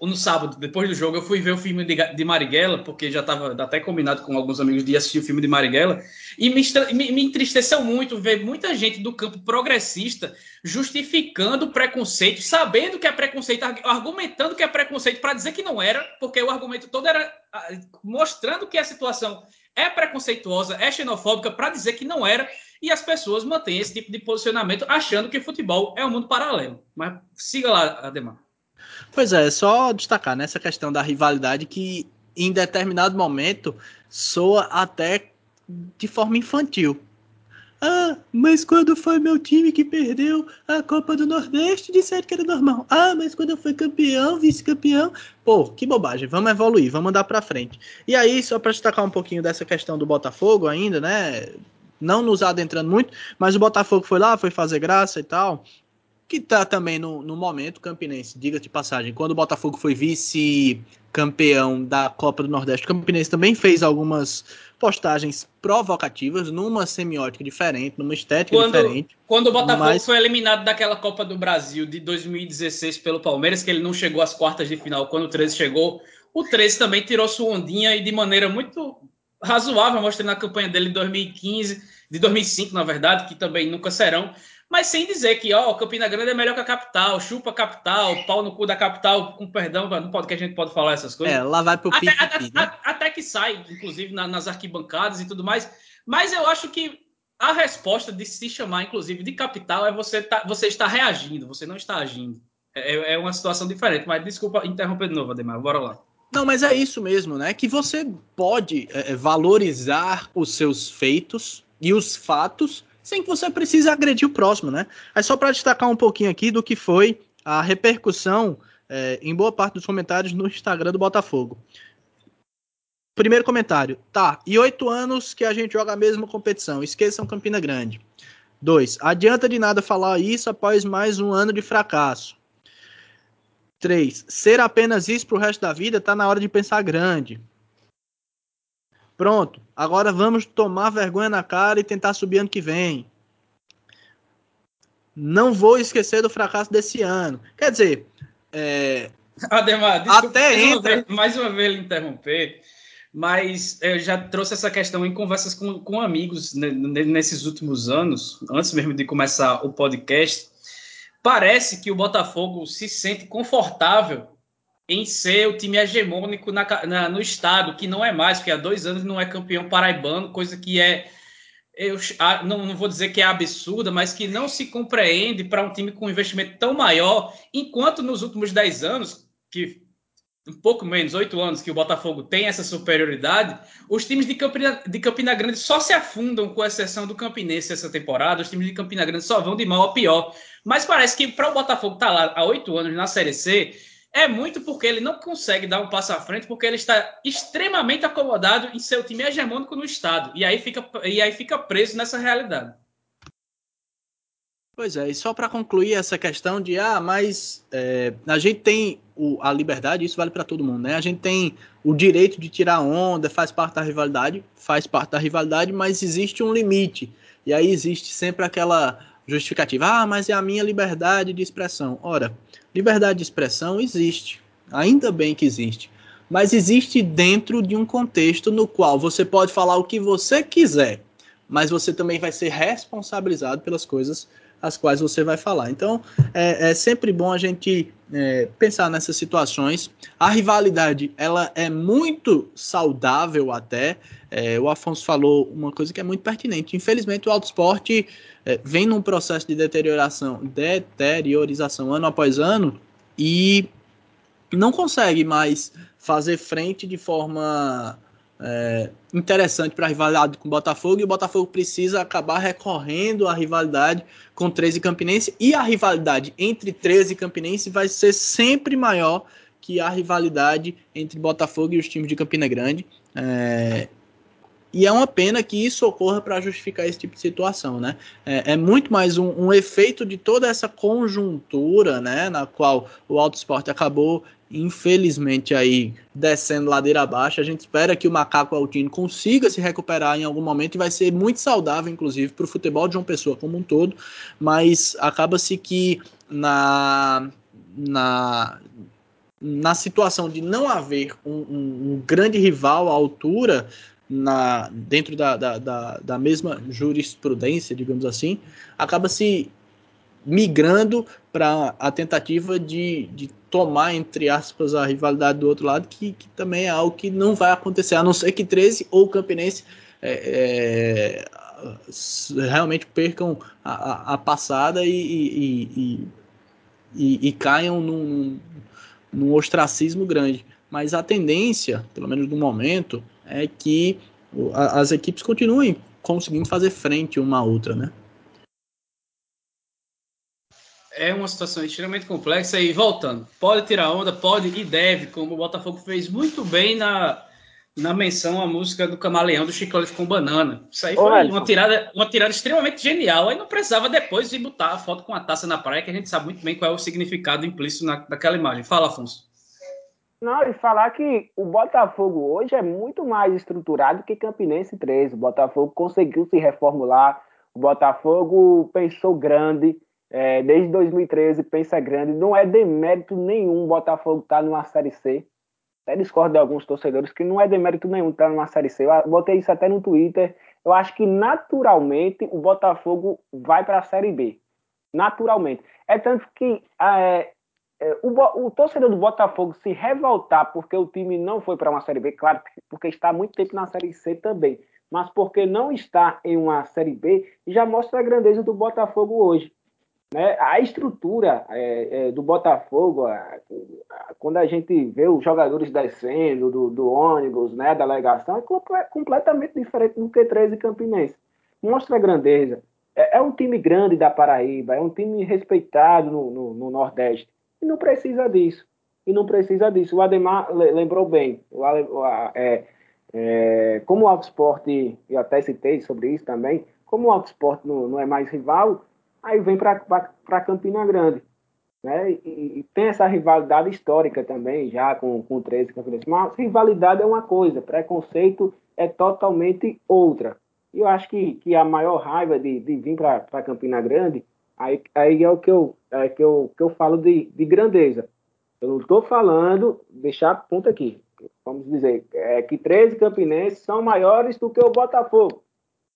no sábado, depois do jogo, eu fui ver o filme de, de Marighella, porque já estava até combinado com alguns amigos de assistir o filme de Marighella, e me, me, me, entristeceu muito ver muita gente do campo progressista justificando preconceito, sabendo que é preconceito, argumentando que é preconceito para dizer que não era, porque o argumento todo era mostrando que a situação é preconceituosa, é xenofóbica, para dizer que não era, e as pessoas mantêm esse tipo de posicionamento achando que futebol é um mundo paralelo. Mas siga lá, Ademar. Pois é, só destacar nessa questão da rivalidade que em determinado momento soa até de forma infantil. Ah, mas quando foi meu time que perdeu a Copa do Nordeste, disseram que era normal. Ah, mas quando eu fui campeão, vice-campeão. Pô, que bobagem. Vamos evoluir, vamos andar pra frente. E aí, só para destacar um pouquinho dessa questão do Botafogo ainda, né? Não nos adentrando muito, mas o Botafogo foi lá, foi fazer graça e tal que está também no, no momento campinense, diga de passagem, quando o Botafogo foi vice-campeão da Copa do Nordeste, o Campinense também fez algumas postagens provocativas, numa semiótica diferente, numa estética quando, diferente. Quando o Botafogo mas... foi eliminado daquela Copa do Brasil de 2016 pelo Palmeiras, que ele não chegou às quartas de final, quando o 13 chegou, o 13 também tirou sua ondinha e de maneira muito razoável, mostrando a campanha dele de 2015, de 2005, na verdade, que também nunca serão mas sem dizer que, ó, Campina Grande é melhor que a capital, chupa a capital, pau no cu da capital, com perdão, não pode que a gente pode falar essas coisas. É, lá vai pro até, até, né? até, que sai, inclusive, na, nas arquibancadas e tudo mais. Mas eu acho que a resposta de se chamar, inclusive, de capital é você, tá, você está reagindo, você não está agindo. É, é, é uma situação diferente, mas desculpa interromper de novo, Ademar, bora lá. Não, mas é isso mesmo, né? Que você pode é, é valorizar os seus feitos e os fatos sem que você precise agredir o próximo, né? Aí só para destacar um pouquinho aqui do que foi a repercussão é, em boa parte dos comentários no Instagram do Botafogo. Primeiro comentário, tá, e oito anos que a gente joga a mesma competição, esqueçam Campina Grande. Dois, adianta de nada falar isso após mais um ano de fracasso. 3. Ser apenas isso pro resto da vida tá na hora de pensar grande. Pronto. Agora vamos tomar vergonha na cara e tentar subir ano que vem. Não vou esquecer do fracasso desse ano. Quer dizer, é... Ademar, desculpa, até mais entra... Uma vez, mais uma vez interromper, mas eu já trouxe essa questão em conversas com, com amigos nesses últimos anos, antes mesmo de começar o podcast. Parece que o Botafogo se sente confortável em ser o time hegemônico na, na, no estado, que não é mais, porque há dois anos não é campeão paraibano, coisa que é, eu não, não vou dizer que é absurda, mas que não se compreende para um time com um investimento tão maior, enquanto nos últimos dez anos, que um pouco menos, oito anos que o Botafogo tem essa superioridade, os times de Campina, de Campina Grande só se afundam, com exceção do Campinense essa temporada, os times de Campina Grande só vão de mal a pior. Mas parece que para o Botafogo estar tá lá há oito anos na Série C, é muito porque ele não consegue dar um passo à frente, porque ele está extremamente acomodado em ser o time hegemônico no estado. E aí fica, e aí fica preso nessa realidade. Pois é, e só para concluir essa questão de, ah, mas é, a gente tem o, a liberdade, isso vale para todo mundo, né? A gente tem o direito de tirar onda, faz parte da rivalidade, faz parte da rivalidade, mas existe um limite. E aí existe sempre aquela justificativa, ah, mas é a minha liberdade de expressão. Ora, Liberdade de expressão existe, ainda bem que existe, mas existe dentro de um contexto no qual você pode falar o que você quiser, mas você também vai ser responsabilizado pelas coisas as quais você vai falar. Então, é, é sempre bom a gente é, pensar nessas situações. A rivalidade, ela é muito saudável até. É, o Afonso falou uma coisa que é muito pertinente. Infelizmente, o autoesporte é, vem num processo de deterioração, deteriorização ano após ano e não consegue mais fazer frente de forma é, interessante para a rivalidade com o Botafogo e o Botafogo precisa acabar recorrendo à rivalidade com 13 Campinense e a rivalidade entre 13 e Campinense vai ser sempre maior que a rivalidade entre Botafogo e os times de Campina Grande. É, e é uma pena que isso ocorra para justificar esse tipo de situação, né? É, é muito mais um, um, efeito de toda essa conjuntura, né? Na qual o Auto Esporte acabou infelizmente aí descendo ladeira abaixo. A gente espera que o Macaco Altino consiga se recuperar em algum momento e vai ser muito saudável, inclusive, para o futebol de uma pessoa como um todo. Mas acaba-se que na, na, na situação de não haver um, um, um grande rival à altura. Na, dentro da, da, da, da mesma jurisprudência, digamos assim, acaba se migrando para a tentativa de, de tomar, entre aspas, a rivalidade do outro lado, que, que também é algo que não vai acontecer, a não ser que 13 ou Campinense é, é, realmente percam a, a passada e, e, e, e caiam num, num ostracismo grande. Mas a tendência, pelo menos no momento, é que as equipes continuem conseguindo fazer frente uma à outra, né? é uma situação extremamente complexa e voltando, pode tirar onda, pode e deve, como o Botafogo fez muito bem na, na menção à música do Camaleão do Chicolete com Banana. Isso aí foi uma tirada, uma tirada extremamente genial. Aí não precisava depois de botar a foto com a taça na praia, que a gente sabe muito bem qual é o significado implícito na, naquela imagem. Fala, Afonso. Não, e falar que o Botafogo hoje é muito mais estruturado que Campinense 13. O Botafogo conseguiu se reformular, o Botafogo pensou grande, é, desde 2013, pensa grande. Não é demérito nenhum o Botafogo estar tá numa Série C. Até discordo de alguns torcedores que não é demérito nenhum estar tá numa Série C. Eu botei isso até no Twitter. Eu acho que naturalmente o Botafogo vai para a Série B. Naturalmente. É tanto que é, é, o, o, torcedor do Botafogo se revoltar porque o time não foi para uma Série B, claro, porque está há muito tempo na Série C também, mas porque não está em uma Série B, já mostra a grandeza do Botafogo hoje. Né? A estrutura é, é, do Botafogo, a, a, quando a gente vê os jogadores descendo do, do ônibus, né, da delegação, é comple completamente diferente do que 13 Campinense. Mostra a grandeza. É, é, um time grande da Paraíba, é um time respeitado no, no, no, Nordeste. E não precisa disso. E não precisa disso. O Ademar lembrou bem. O, é, é, como o Autosport, eu até citei sobre isso também, como o Autosport não, não é mais rival, aí vem para Campina Grande. né? E, e, tem essa rivalidade histórica também, já com, com o 13 Campinense. Mas rivalidade é uma coisa, preconceito é totalmente outra. E eu acho que, que a maior raiva de, de vir para Campina Grande, aí, aí é o que eu, é que eu, que eu falo de, de grandeza. Eu não estou falando, deixar ponto aqui, vamos dizer, é que 13 campinenses são maiores do que o Botafogo.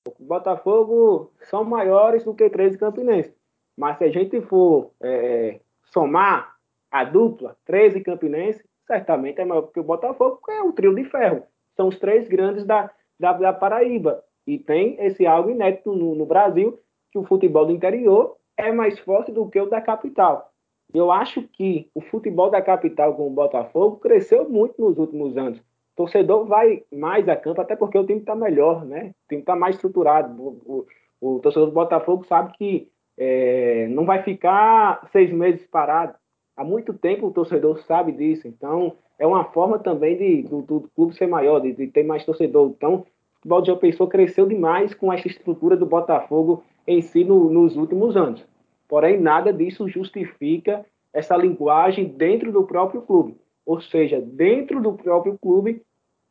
O Botafogo são maiores do que 13 campinenses. Mas se a gente for é, somar a dupla, 13 campinenses, certamente é maior que o Botafogo, porque é o trio de ferro. São os três grandes da, da, da Paraíba. E tem esse algo inédito no, no Brasil, que o futebol do interior é mais forte do que o da capital. Eu acho que o futebol da capital com o Botafogo cresceu muito nos últimos anos. O torcedor vai mais a campo, até porque o time está melhor, né? O time está mais estruturado. O, o, o, torcedor do Botafogo sabe que é, não vai ficar seis meses parado. Há muito tempo o torcedor sabe disso. Então, é uma forma também de, do, do clube ser maior, de, de, ter mais torcedor. Então, futebol de João Pessoa cresceu demais com essa estrutura do Botafogo em si no, nos últimos anos. Porém, nada disso justifica essa linguagem dentro do próprio clube. Ou seja, dentro do próprio clube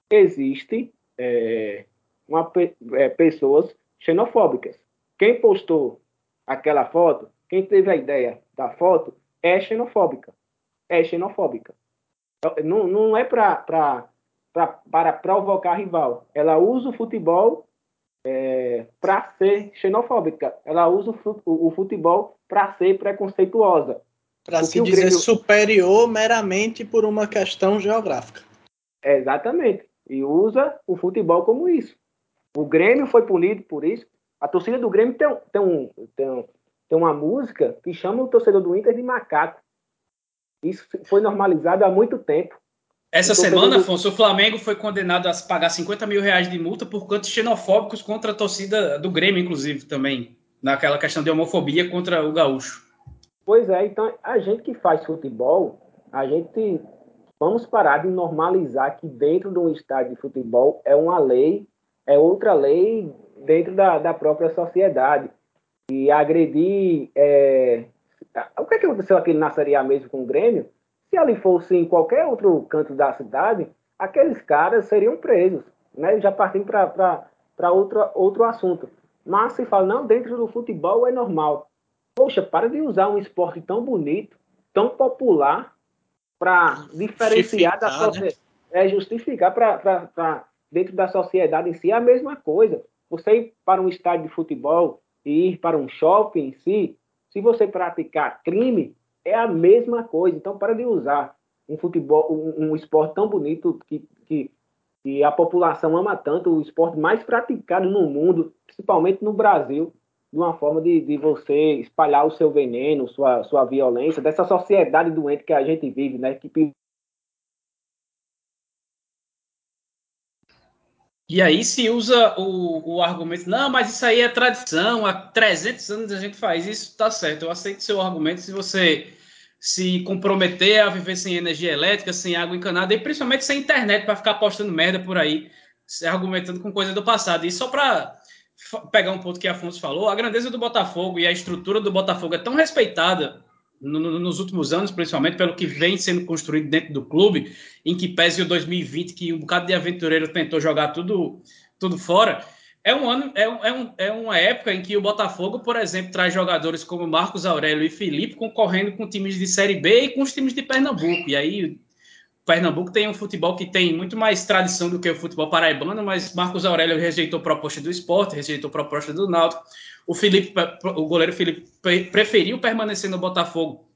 existe é, é, pessoas xenofóbicas. Quem postou aquela foto, quem teve a ideia da foto, é xenofóbica. É xenofóbica. Não, não é pra, pra, para provocar rival. Ela usa o futebol é, para ser xenofóbica. Ela usa o, futebol para ser preconceituosa. Para se dizer Grêmio... superior meramente por uma questão geográfica. exatamente. E usa o futebol como isso. O Grêmio foi punido por isso. A torcida do Grêmio tem, tem, um, tem, tem uma música que chama o torcedor do Inter de macaco. Isso foi normalizado há muito tempo. Essa semana, do... Afonso, o Flamengo foi condenado a pagar 50 mil reais de multa por cantos xenofóbicos contra a torcida do Grêmio, inclusive, também. Naquela questão de homofobia contra o gaúcho. Pois é, então a gente que faz futebol, a gente vamos parar de normalizar que dentro de um estádio de futebol é uma lei, é outra lei dentro da, da própria sociedade. E agredir. É... O que, é que aconteceu aqui na Série A mesmo com o Grêmio? Se ali fosse em qualquer outro canto da cidade, aqueles caras seriam presos, né? Já partindo para outro, outro assunto. Mas se fala, não, dentro do futebol é normal. Poxa, para de usar um esporte tão bonito, tão popular, para diferenciar da sociedade. Né? É justificar para dentro da sociedade em si é a mesma coisa. Você ir para um estádio de futebol e ir para um shopping em si, se você praticar crime, é a mesma coisa. Então, para de usar um futebol, um, um esporte tão bonito que, que, que, a população ama tanto, o esporte mais praticado no mundo, principalmente no Brasil, de uma forma de, de você espalhar o seu veneno, sua, sua violência, dessa sociedade doente que a gente vive, né? Que E aí se usa o, o argumento, não, mas isso aí é tradição, há 300 anos a gente faz isso, tá certo, eu aceito seu argumento se você se comprometer a viver sem energia elétrica, sem água encanada, e principalmente sem internet para ficar postando merda por aí, argumentando com coisa do passado. E só para pegar um ponto que Afonso falou, a grandeza do Botafogo e a estrutura do Botafogo é tão respeitada no, no, nos últimos anos, principalmente pelo que vem sendo construído dentro do clube, em que pese o 2020, que um bocado de aventureiro tentou jogar tudo, tudo fora. É um ano, é, é, um, é uma época em que o Botafogo, por exemplo, traz jogadores como Marcos Aurélio e Felipe concorrendo com times de Série B e com os times de Pernambuco. E aí Pernambuco tem um futebol que tem muito mais tradição do que o futebol paraibano, mas Marcos Aurélio rejeitou proposta do esporte, rejeitou proposta do Náutico. O Felipe, o goleiro Felipe preferiu permanecer no Botafogo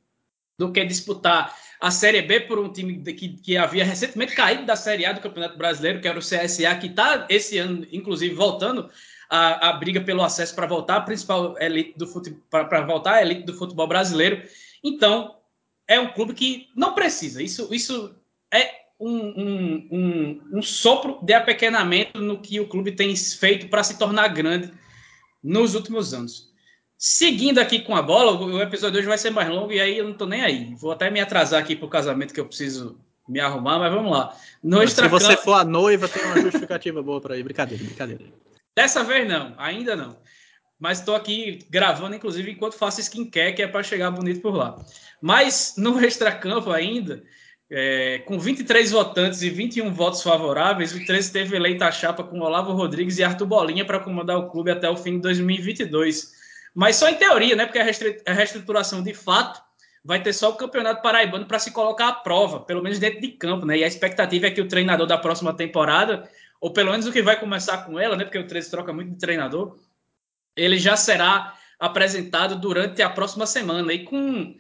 do que disputar a Série B por um time que, que havia recentemente caído da Série A do Campeonato Brasileiro, que era o CSA, que está esse ano, inclusive, voltando a, a briga pelo acesso para voltar a principal elite do futebol, para voltar à elite do futebol brasileiro. Então, é um clube que não precisa. Isso, isso é um, um, um, um sopro de apequenamento no que o clube tem feito para se tornar grande nos últimos anos. Seguindo aqui com a bola, o episódio hoje vai ser mais longo e aí eu não tô nem aí. Vou até me atrasar aqui pro casamento que eu preciso me arrumar, mas vamos lá. No Se você for a noiva, tem uma justificativa boa para ir. Brincadeira, brincadeira. Dessa vez não, ainda não. Mas estou aqui gravando, inclusive, enquanto faço skincare, que é para chegar bonito por lá. Mas no extracampo ainda, é, com 23 votantes e 21 votos favoráveis, o 13 teve eleita a chapa com Olavo Rodrigues e Arthur Bolinha para comandar o clube até o fim de 2022. Mas só em teoria, né? Porque a reestruturação de fato vai ter só o Campeonato Paraibano para se colocar à prova, pelo menos dentro de campo, né? E a expectativa é que o treinador da próxima temporada, ou pelo menos o que vai começar com ela, né? Porque o 13 troca muito de treinador, ele já será apresentado durante a próxima semana. E com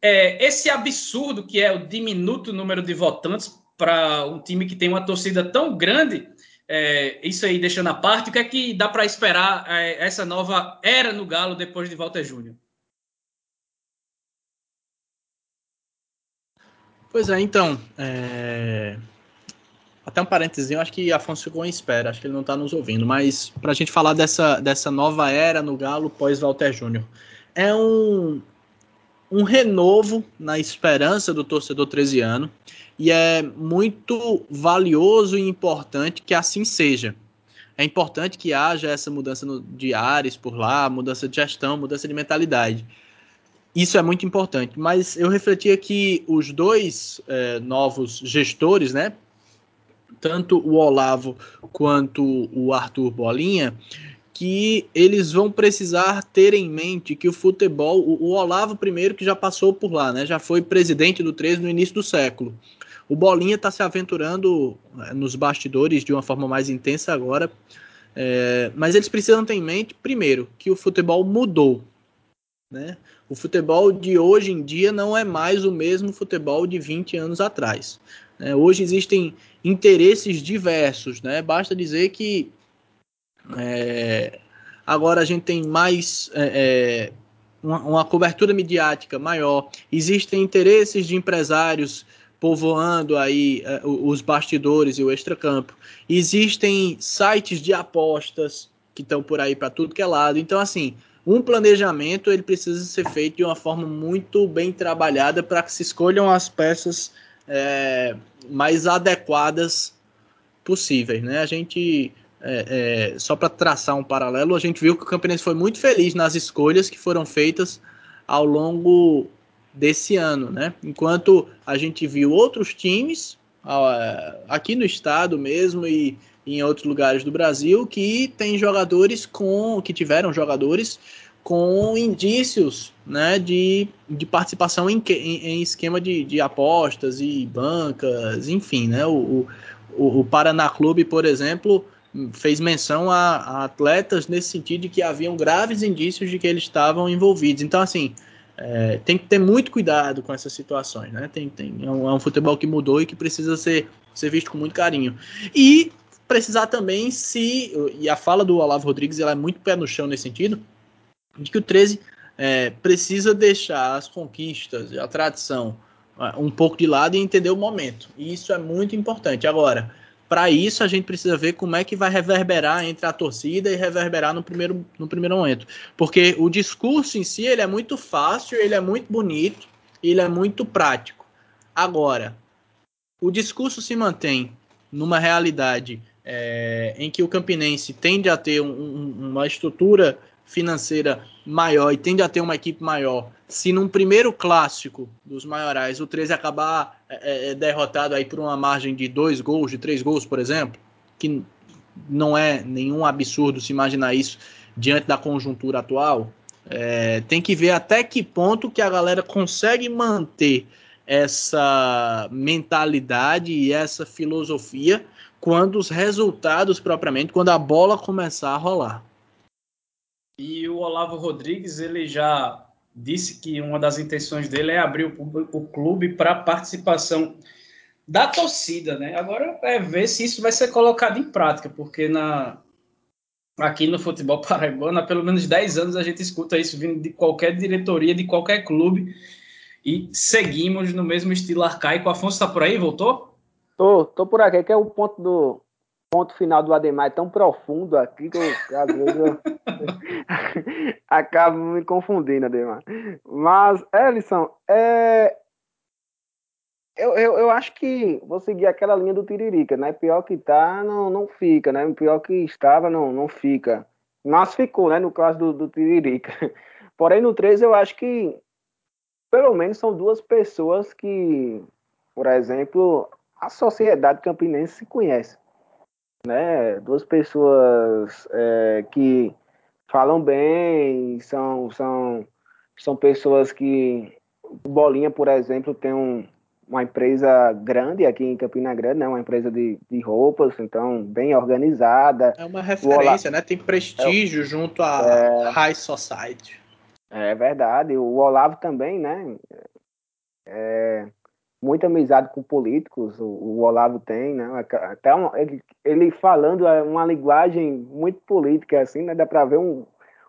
é, esse absurdo que é o diminuto número de votantes para um time que tem uma torcida tão grande, é, isso aí deixando a parte, o que é que dá para esperar é, essa nova era no Galo depois de Walter Júnior? Pois é, então. É... Até um parênteses, acho que Afonso ficou em espera, acho que ele não está nos ouvindo, mas para a gente falar dessa, dessa nova era no Galo pós-Walter Júnior. É um, um renovo na esperança do torcedor 13 ano e é muito valioso e importante que assim seja. É importante que haja essa mudança no, de ares por lá, mudança de gestão, mudança de mentalidade. Isso é muito importante. Mas eu refleti aqui os dois é, novos gestores, né? Tanto o Olavo quanto o Arthur Bolinha, que eles vão precisar ter em mente que o futebol, o, o Olavo primeiro que já passou por lá, né? Já foi presidente do 13 no início do século. O Bolinha está se aventurando é, nos bastidores de uma forma mais intensa agora. É, mas eles precisam ter em mente, primeiro, que o futebol mudou. Né? O futebol de hoje em dia não é mais o mesmo futebol de 20 anos atrás. Né? Hoje existem interesses diversos, né? Basta dizer que é, agora a gente tem mais é, é, uma, uma, cobertura midiática maior, existem interesses de empresários povoando aí é, os bastidores e o extracampo, existem sites de apostas que estão por aí para tudo que é lado. Então, assim, um planejamento ele precisa ser feito de uma forma muito bem trabalhada para que se escolham as peças é, mais adequadas possíveis, né? A gente é, é, só para traçar um paralelo, a gente viu que o Campinense foi muito feliz nas escolhas que foram feitas ao longo desse ano, né? Enquanto a gente viu outros times aqui no estado mesmo e em outros lugares do Brasil que tem jogadores com que tiveram jogadores com indícios né, de, de participação em, em, em esquema de, de, apostas e bancas, enfim, né, o, o, o Paraná Clube, por exemplo, fez menção a, a, atletas nesse sentido de que haviam graves indícios de que eles estavam envolvidos. Então, assim, é, tem que ter muito cuidado com essas situações, né? Tem, tem, é, um, é um futebol que mudou e que precisa ser, ser visto com muito carinho. E precisar também se. E a fala do Olavo Rodrigues ela é muito pé no chão nesse sentido, de que o 13 é, precisa deixar as conquistas, a tradição é, um pouco de lado e entender o momento. E isso é muito importante. Agora, para isso a gente precisa ver como é que vai reverberar entre a torcida e reverberar no primeiro, no primeiro momento. Porque o discurso em si ele é muito fácil, ele é muito bonito, ele é muito prático. Agora, o discurso se mantém numa realidade é, em que o Campinense tende a ter um, um, uma estrutura financeira maior e tende a ter uma equipe maior, se num primeiro clássico dos maiorais o 13 acabar é, é, derrotado aí por uma margem de dois gols, de três gols, por exemplo, que não é nenhum absurdo se imaginar isso diante da conjuntura atual, é, tem que ver até que ponto que a galera consegue manter essa mentalidade e essa filosofia quando os resultados propriamente, quando a bola começar a rolar. E o Olavo Rodrigues, ele já disse que uma das intenções dele é abrir o, o clube para participação da torcida, né? Agora é ver se isso vai ser colocado em prática, porque na aqui no futebol paraibano, há pelo menos 10 anos a gente escuta isso vindo de qualquer diretoria, de qualquer clube, e seguimos no mesmo estilo arcaico. Afonso está por aí? Voltou? Tô, tô por aqui, que é o ponto do ponto final do Ademar é tão profundo aqui que eu, às vezes eu acabo me confundindo, Ademar. Mas, Ellison, é... eu, eu, eu acho que vou seguir aquela linha do Tiririca, né? Pior que tá, não, não fica, né? Pior que estava, não, não fica. mas ficou, né, no caso do, do Tiririca. Porém, no 13 eu acho que pelo menos são duas pessoas que, por exemplo, a sociedade campinense se conhece. Né? Duas pessoas é, que falam bem, são, são, são pessoas que. Bolinha, por exemplo, tem um, uma empresa grande aqui em Campina Grande, né? Uma empresa de, de roupas, então bem organizada. É uma referência, né? Tem prestígio é, junto à é, High Society. É verdade. O Olavo também, né? É, muita amizade com políticos, o, o Olavo tem, né? Até um, ele, ele, falando é uma linguagem muito política, assim, né? Dá para ver um,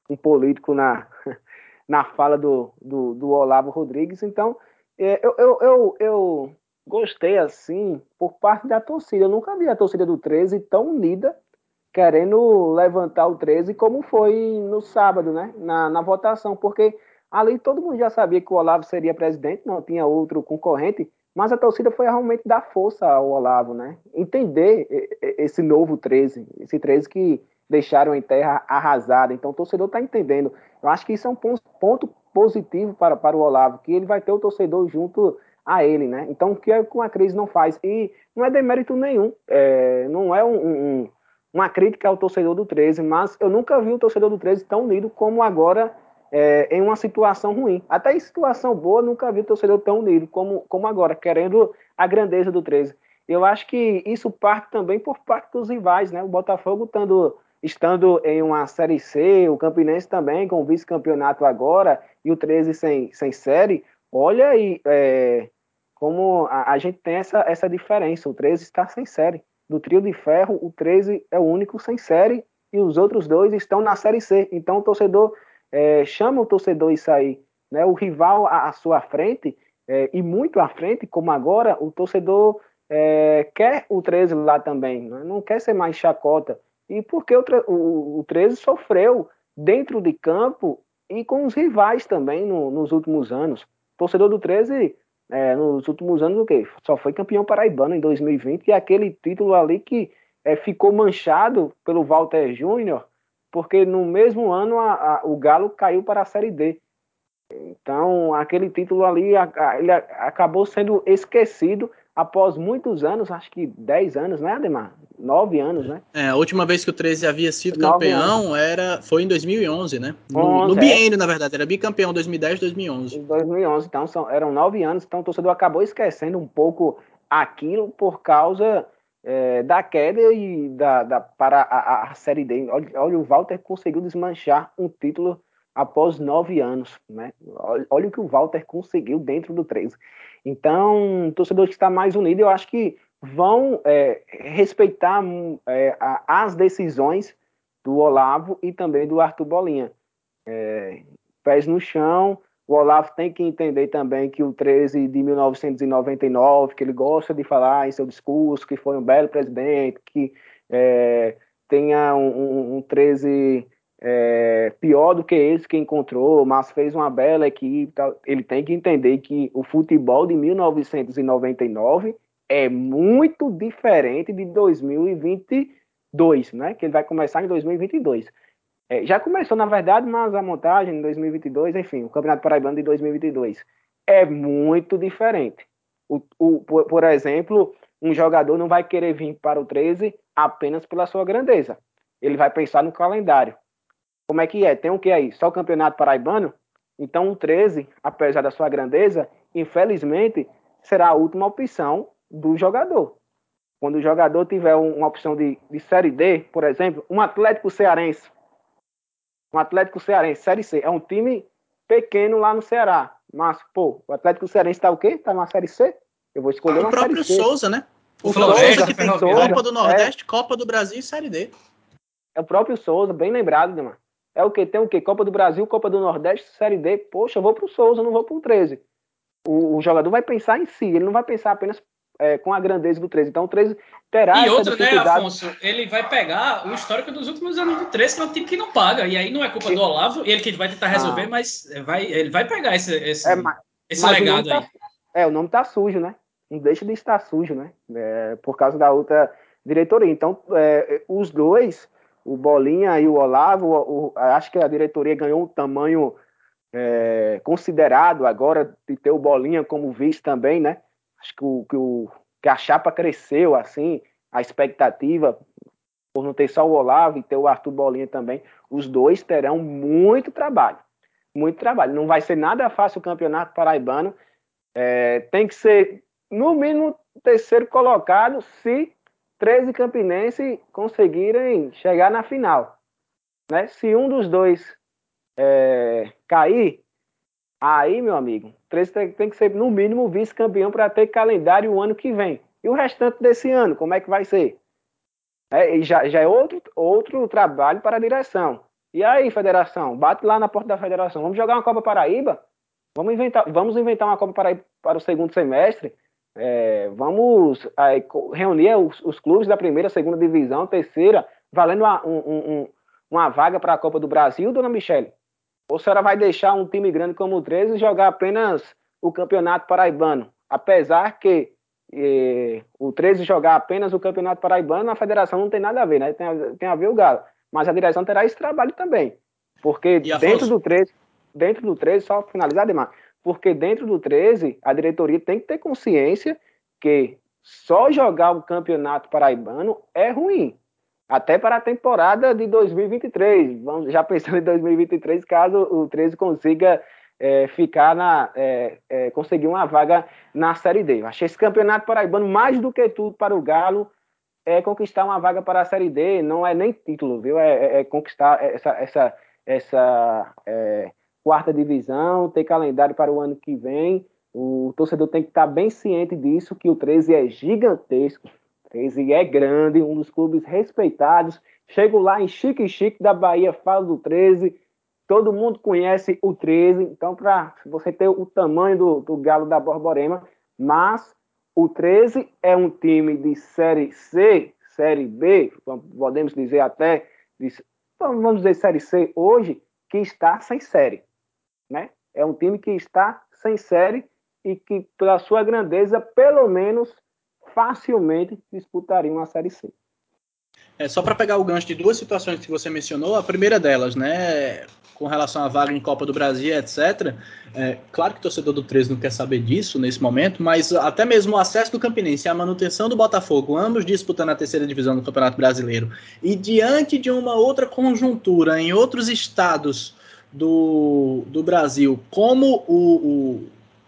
um político na, na fala do, do, do Olavo Rodrigues. Então, é, eu, eu, eu, eu, gostei, assim, por parte da torcida. Eu nunca vi a torcida do 13 tão unida, querendo levantar o 13, como foi no sábado, né? Na, na votação, porque ali todo mundo já sabia que o Olavo seria presidente, não tinha outro concorrente, mas a torcida foi realmente dar força ao Olavo, né? Entender esse novo 13, esse 13 que deixaram em terra arrasada. Então o torcedor está entendendo. Eu acho que isso é um ponto positivo para, para o Olavo, que ele vai ter o torcedor junto a ele, né? Então, o que a crise não faz? E não é demérito nenhum, é, não é um, um, uma crítica ao torcedor do 13, mas eu nunca vi o torcedor do 13 tão unido como agora é, em uma situação ruim. Até em situação boa, nunca vi o torcedor tão unido como, como agora, querendo a grandeza do 13. Eu acho que isso parte também por parte dos rivais, né? O Botafogo estando, estando em uma Série C, o Campinense também com vice-campeonato agora, e o 13 sem, sem série, olha aí é, como a, a, gente tem essa, essa diferença. O 13 está sem série. Do trio de ferro, o 13 é o único sem série e os outros dois estão na Série C. Então o torcedor é, chama o torcedor isso aí. Né? O rival à, à sua frente, é, e muito à frente, como agora, o torcedor é, quer o 13 lá também, né? não quer ser mais chacota. E porque o, o, o 13 sofreu dentro de campo e com os rivais também no, nos últimos anos. O torcedor do 13, é, nos últimos anos, o quê? Só foi campeão paraibano em 2020 e aquele título ali que é, ficou manchado pelo Walter Júnior, porque no mesmo ano a, a, o Galo caiu para a Série D. Então, aquele título ali a, ele acabou sendo esquecido após muitos anos, acho que 10 anos, né, Ademar? 9 anos, né? É, a última vez que o 13 havia sido campeão era, foi em 2011, né? No, 11, no é. biênio, é. na verdade, era bicampeão 2010 2011. 2011, então são, eram 9 anos, então o torcedor acabou esquecendo um pouco aquilo por causa é, da queda e da, da para a, a, Série D. Olha, olha, o Walter conseguiu desmanchar um título após nove anos, né? Olha, olha o que o Walter conseguiu dentro do 13. Então, o torcedor que está mais unido, eu acho que vão é, respeitar é, as decisões do Olavo e também do Arthur Bolinha. É, pés no chão, o Olavo tem que entender também que o 13 de 1999, que ele gosta de falar em seu discurso, que foi um belo presidente, que é, tenha um, um, um 13 é, pior do que esse que encontrou, mas fez uma bela equipe. Ele tem que entender que o futebol de 1999 é muito diferente de 2022, né? Que ele vai começar em 2022. É, já começou, na verdade, mas a montagem em 2022, enfim, o Campeonato Paraibano de 2022 é muito diferente. O, o, por, por exemplo, um jogador não vai querer vir para o 13 apenas pela sua grandeza. Ele vai pensar no calendário. Como é que é? Tem o que aí? Só o Campeonato Paraibano? Então o 13, apesar da sua grandeza, infelizmente, será a última opção do jogador. Quando o jogador tiver uma opção de, de Série D, por exemplo, um Atlético Cearense. Um Atlético Cearense, Série C. É um time pequeno lá no Ceará. Mas, pô, o Atlético Cearense tá o quê? Tá na Série C? Eu vou escolher uma Série C. O próprio Souza, né? O, o Souza que tem Copa do Nordeste, é. Copa do Brasil e Série D. É o próprio Souza, bem lembrado, né, mano? É o que? Tem o que? Copa do Brasil, Copa do Nordeste, Série D. Poxa, eu vou pro Souza, não vou pro 13. O, o jogador vai pensar em si, ele não vai pensar apenas é, com a grandeza do 13. Então o 13 terá E outra, né, Afonso? Ele vai pegar o histórico dos últimos anos do 13, que é um time que não paga. E aí não é culpa do Olavo, ele que vai tentar resolver, ah. mas vai, ele vai pegar esse, esse, é, mas, esse mas legado tá, aí. É, o nome tá sujo, né? Não deixa de estar sujo, né? É, por causa da outra diretoria. Então, é, os dois o Bolinha e o Olavo, o, o, acho que a diretoria ganhou um tamanho é, considerado agora de ter o Bolinha como vice também, né? Acho que, o, que, o, que a chapa cresceu, assim, a expectativa por não ter só o Olavo e ter o Arthur Bolinha também. Os dois terão muito trabalho, muito trabalho. Não vai ser nada fácil o campeonato paraibano. É, tem que ser, no mínimo, terceiro colocado se 13 campinenses conseguirem chegar na final. Né? Se um dos dois é, cair, aí, meu amigo, 13 tem, tem que ser, no mínimo, vice-campeão para ter calendário o ano que vem. E o restante desse ano, como é que vai ser? É, já, já é outro, outro trabalho para a direção. E aí, federação, bate lá na porta da federação. Vamos jogar uma Copa Paraíba? Vamos inventar, vamos inventar uma Copa Paraíba para o segundo semestre? É, vamos aí, reunir os, os, clubes da primeira, segunda divisão, terceira, valendo uma, um, um, uma vaga para a Copa do Brasil, dona Michele? Ou a senhora vai deixar um time grande como o 13 jogar apenas o Campeonato Paraibano? Apesar que eh, o 13 jogar apenas o Campeonato Paraibano, a federação não tem nada a ver, né? Tem a, tem a ver o Galo. Mas a direção terá esse trabalho também. Porque dentro do 13, dentro do 13, só finalizar, Demar, porque dentro do 13, a diretoria tem que ter consciência que só jogar o campeonato paraibano é ruim. Até para a temporada de 2023. Vamos já pensando em 2023, caso o 13 consiga é, ficar na. É, é, conseguir uma vaga na Série D. Eu achei esse campeonato paraibano, mais do que tudo para o Galo, é conquistar uma vaga para a Série D. Não é nem título, viu? É, é, é conquistar essa. essa, essa é, quarta divisão, tem calendário para o ano que vem. O torcedor tem que estar bem ciente disso, que o 13 é gigantesco. 13 é grande, um dos clubes respeitados. Chego lá em Chique Chique da Bahia, falo do 13. Todo mundo conhece o 13. Então, para você ter o tamanho do, do Galo da Borborema, mas o 13 é um time de Série C, Série B, podemos dizer até, vamos dizer Série C hoje, que está sem série né? É um time que está sem série e que, pela sua grandeza, pelo menos facilmente disputaria uma Série C. É, só para pegar o gancho de duas situações que você mencionou, a primeira delas, né, com relação à vaga em Copa do Brasil, etc. É, claro que o torcedor do 13 não quer saber disso nesse momento, mas até mesmo o acesso do Campinense e a manutenção do Botafogo, ambos disputando a terceira divisão do Campeonato Brasileiro, e diante de uma outra conjuntura em outros estados do, do Brasil, como o, o,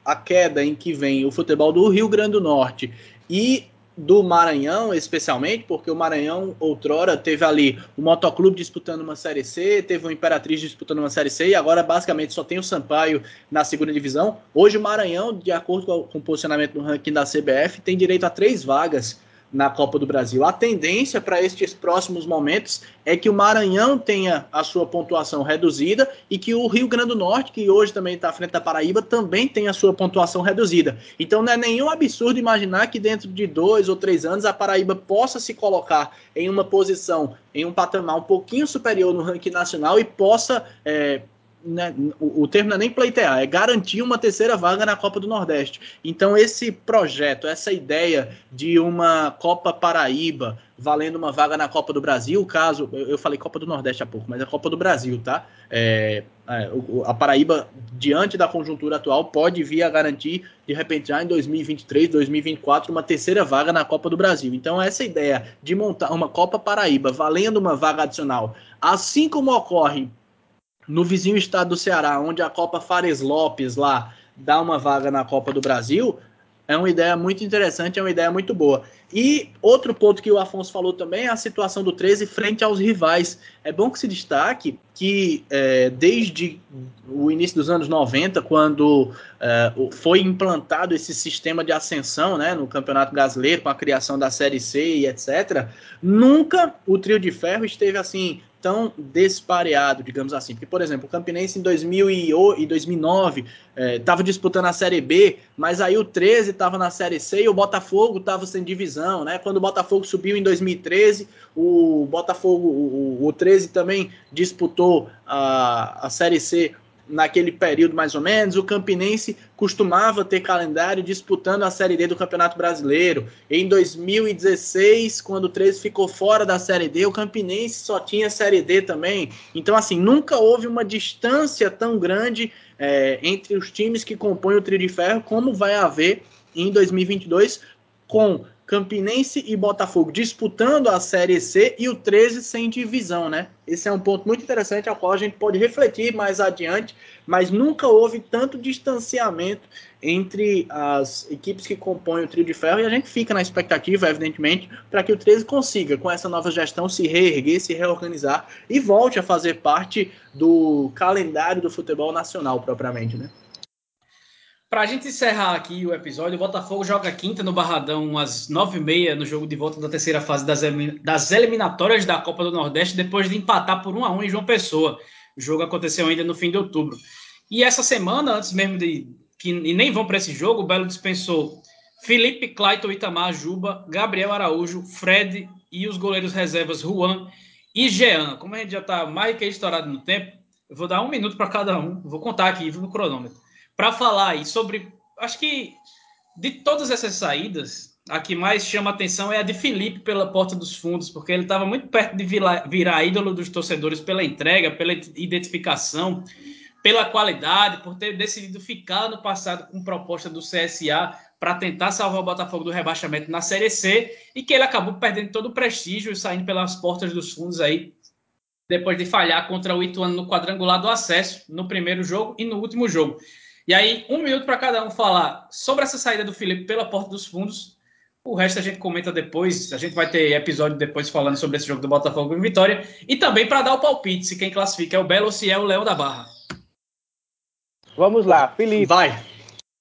a queda em que vem o futebol do Rio Grande do Norte e do Maranhão, especialmente, porque o Maranhão, outrora, teve ali o Motoclube disputando uma Série C, teve o Imperatriz disputando uma Série C, e agora basicamente só tem o Sampaio na segunda divisão. Hoje o Maranhão, de acordo com o posicionamento do ranking da CBF, tem direito a três vagas na Copa do Brasil. A tendência para estes próximos momentos é que o Maranhão tenha a sua pontuação reduzida e que o Rio Grande do Norte, que hoje também está à frente da Paraíba, também tenha a sua pontuação reduzida. Então não é nenhum absurdo imaginar que dentro de dois ou três anos a Paraíba possa se colocar em uma posição, em um patamar um pouquinho superior no ranking nacional e possa é, né, o, o, termo não é nem pleitear, é garantir uma terceira vaga na Copa do Nordeste. Então, esse projeto, essa ideia de uma Copa Paraíba valendo uma vaga na Copa do Brasil, caso. Eu, falei Copa do Nordeste há pouco, mas é Copa do Brasil, tá? É, é, a Paraíba, diante da conjuntura atual, pode vir a garantir, de repente, já em 2023, 2024, uma terceira vaga na Copa do Brasil. Então, essa ideia de montar uma Copa Paraíba valendo uma vaga adicional, assim como ocorre no vizinho estado do Ceará, onde a Copa Fares Lopes lá dá uma vaga na Copa do Brasil, é uma ideia muito interessante, é uma ideia muito boa. E outro ponto que o Afonso falou também é a situação do 13 frente aos rivais. É bom que se destaque que é, desde o início dos anos 90, quando é, foi implantado esse sistema de ascensão né, no Campeonato Brasileiro, com a criação da Série C e etc., nunca o trio de ferro esteve assim tão despareado, digamos assim. Porque, por exemplo, o Campinense em 2000 e 2009 estava é, disputando a Série B, mas aí o 13 estava na Série C e o Botafogo estava sem divisão, né? Quando o Botafogo subiu em 2013, o Botafogo, o, o 13 também disputou a, a Série C naquele período mais ou menos, o Campinense costumava ter calendário disputando a Série D do Campeonato Brasileiro. Em 2016, quando o 13 ficou fora da Série D, o Campinense só tinha Série D também. Então, assim, nunca houve uma distância tão grande é, entre os times que compõem o Trio de Ferro como vai haver em 2022 com Campinense e Botafogo disputando a Série C e o 13 sem divisão, né? Esse é um ponto muito interessante ao qual a gente pode refletir mais adiante, mas nunca houve tanto distanciamento entre as equipes que compõem o trio de ferro e a gente fica na expectativa, evidentemente, para que o 13 consiga, com essa nova gestão, se reerguer, se reorganizar e volte a fazer parte do calendário do futebol nacional propriamente, né? Para a gente encerrar aqui o episódio, o Botafogo joga quinta no Barradão às nove e meia no jogo de volta da terceira fase das, das eliminatórias da Copa do Nordeste, depois de empatar por 1 a 1 em João Pessoa. O jogo aconteceu ainda no fim de outubro. E essa semana, antes mesmo de que e nem vão para esse jogo, o Belo dispensou Felipe, Clayton, Itamar, Juba, Gabriel Araújo, Fred e os goleiros reservas Juan e Jean. Como a gente já está mais que estourado no tempo, eu vou dar um minuto para cada um. Vou contar aqui no cronômetro para falar aí sobre. Acho que de todas essas saídas, a que mais chama atenção é a de Felipe pela porta dos fundos, porque ele estava muito perto de virar, ídolo dos torcedores pela entrega, pela identificação, pela qualidade, por ter decidido ficar no passado com proposta do CSA para tentar salvar o Botafogo do rebaixamento na Série C e que ele acabou perdendo todo o prestígio e saindo pelas portas dos fundos aí depois de falhar contra o Ituano no quadrangular do acesso no primeiro jogo e no último jogo. E aí, um minuto para cada um falar sobre essa saída do Felipe pela porta dos fundos. O resto a gente comenta depois. A gente vai ter episódio depois falando sobre esse jogo do Botafogo em Vitória. E também para dar o palpite se quem classifica é o Belo ou se é o Leão da Barra. Vamos lá, Felipe. Vai.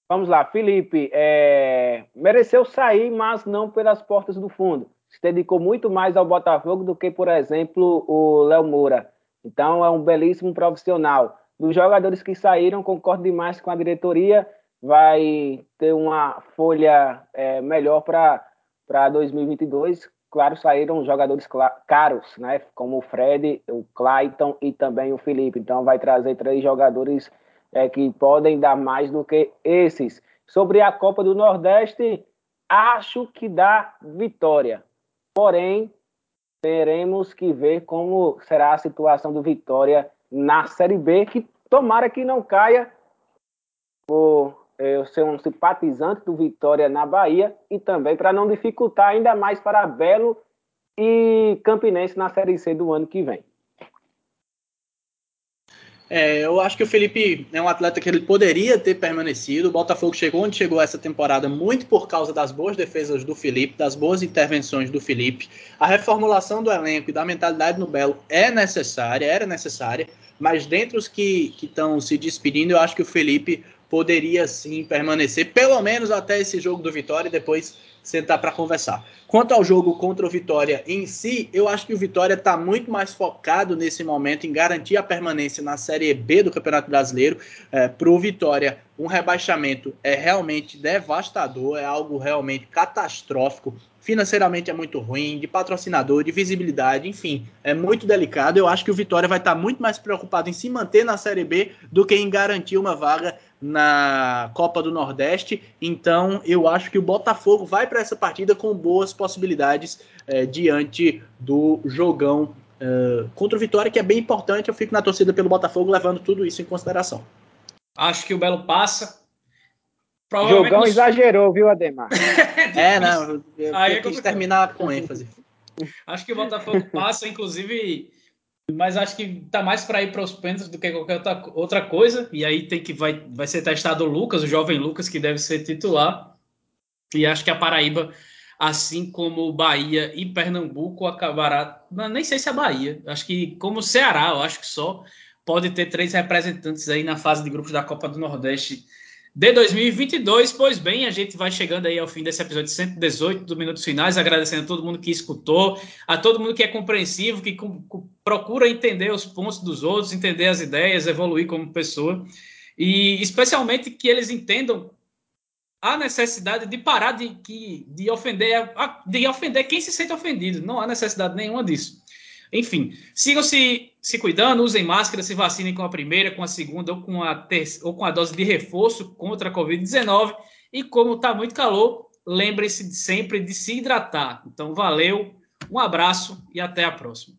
Vamos lá, Felipe. É... Mereceu sair, mas não pelas portas do fundo. Se dedicou muito mais ao Botafogo do que, por exemplo, o Léo Moura. Então é um belíssimo profissional dos jogadores que saíram, concordo demais com a diretoria, vai ter uma folha é, melhor para 2022. Claro, saíram jogadores caros, né? Como o Fred, o Clayton e também o Felipe. Então, vai trazer três jogadores é, que podem dar mais do que esses. Sobre a Copa do Nordeste, acho que dá vitória. Porém, teremos que ver como será a situação do Vitória na Série B, que tomara que não caia por eu ser um simpatizante do Vitória na Bahia e também para não dificultar ainda mais para Belo e Campinense na Série C do ano que vem. É, eu acho que o Felipe é um atleta que ele poderia ter permanecido. O Botafogo chegou onde chegou essa temporada muito por causa das boas defesas do Felipe, das boas intervenções do Felipe. A reformulação do elenco e da mentalidade no Belo é necessária, era necessária, mas dentre os que estão se despedindo, eu acho que o Felipe poderia sim permanecer, pelo menos até esse jogo do Vitória e depois sentar para conversar. Quanto ao jogo contra o Vitória em si, eu acho que o Vitória está muito mais focado nesse momento em garantir a permanência na Série B do Campeonato Brasileiro. É, para o Vitória, um rebaixamento é realmente devastador, é algo realmente catastrófico. Financeiramente é muito ruim, de patrocinador, de visibilidade, enfim, é muito delicado. Eu acho que o Vitória vai estar tá muito mais preocupado em se manter na Série B do que em garantir uma vaga na Copa do Nordeste. Então, eu acho que o Botafogo vai para essa partida com boas possibilidades é, diante do jogão é, contra o Vitória, que é bem importante. Eu fico na torcida pelo Botafogo, levando tudo isso em consideração. Acho que o Belo passa. Jogão nos... exagerou, viu, Ademar? é, não. Eu, Aí eu quis terminar com ênfase. Acho que o Botafogo passa, inclusive mas acho que tá mais para ir para os pênaltis do que qualquer outra coisa. E aí tem que vai, vai ser testado o Lucas, o jovem Lucas, que deve ser titular. E acho que a Paraíba, assim como o Bahia e Pernambuco, acabará. Nem sei se é a Bahia. Acho que como o Ceará, eu acho que só pode ter três representantes aí na fase de grupos da Copa do Nordeste de 2022. Pois bem, a gente vai chegando aí ao fim desse episódio 118 do Minutos Finais, agradecendo a todo mundo que escutou, a todo mundo que é compreensivo, que procura entender os pontos dos outros, entender as ideias, evoluir como pessoa, e especialmente que eles entendam a necessidade de parar de, de ofender, de ofender quem se sente ofendido. Não há necessidade nenhuma disso. Enfim, sigam se, se cuidando, usem máscara, se vacinem com a primeira, com a segunda ou com a, terça, ou com a dose de reforço contra a Covid-19. E como está muito calor, lembrem-se sempre de se hidratar. Então, valeu, um abraço e até a próxima.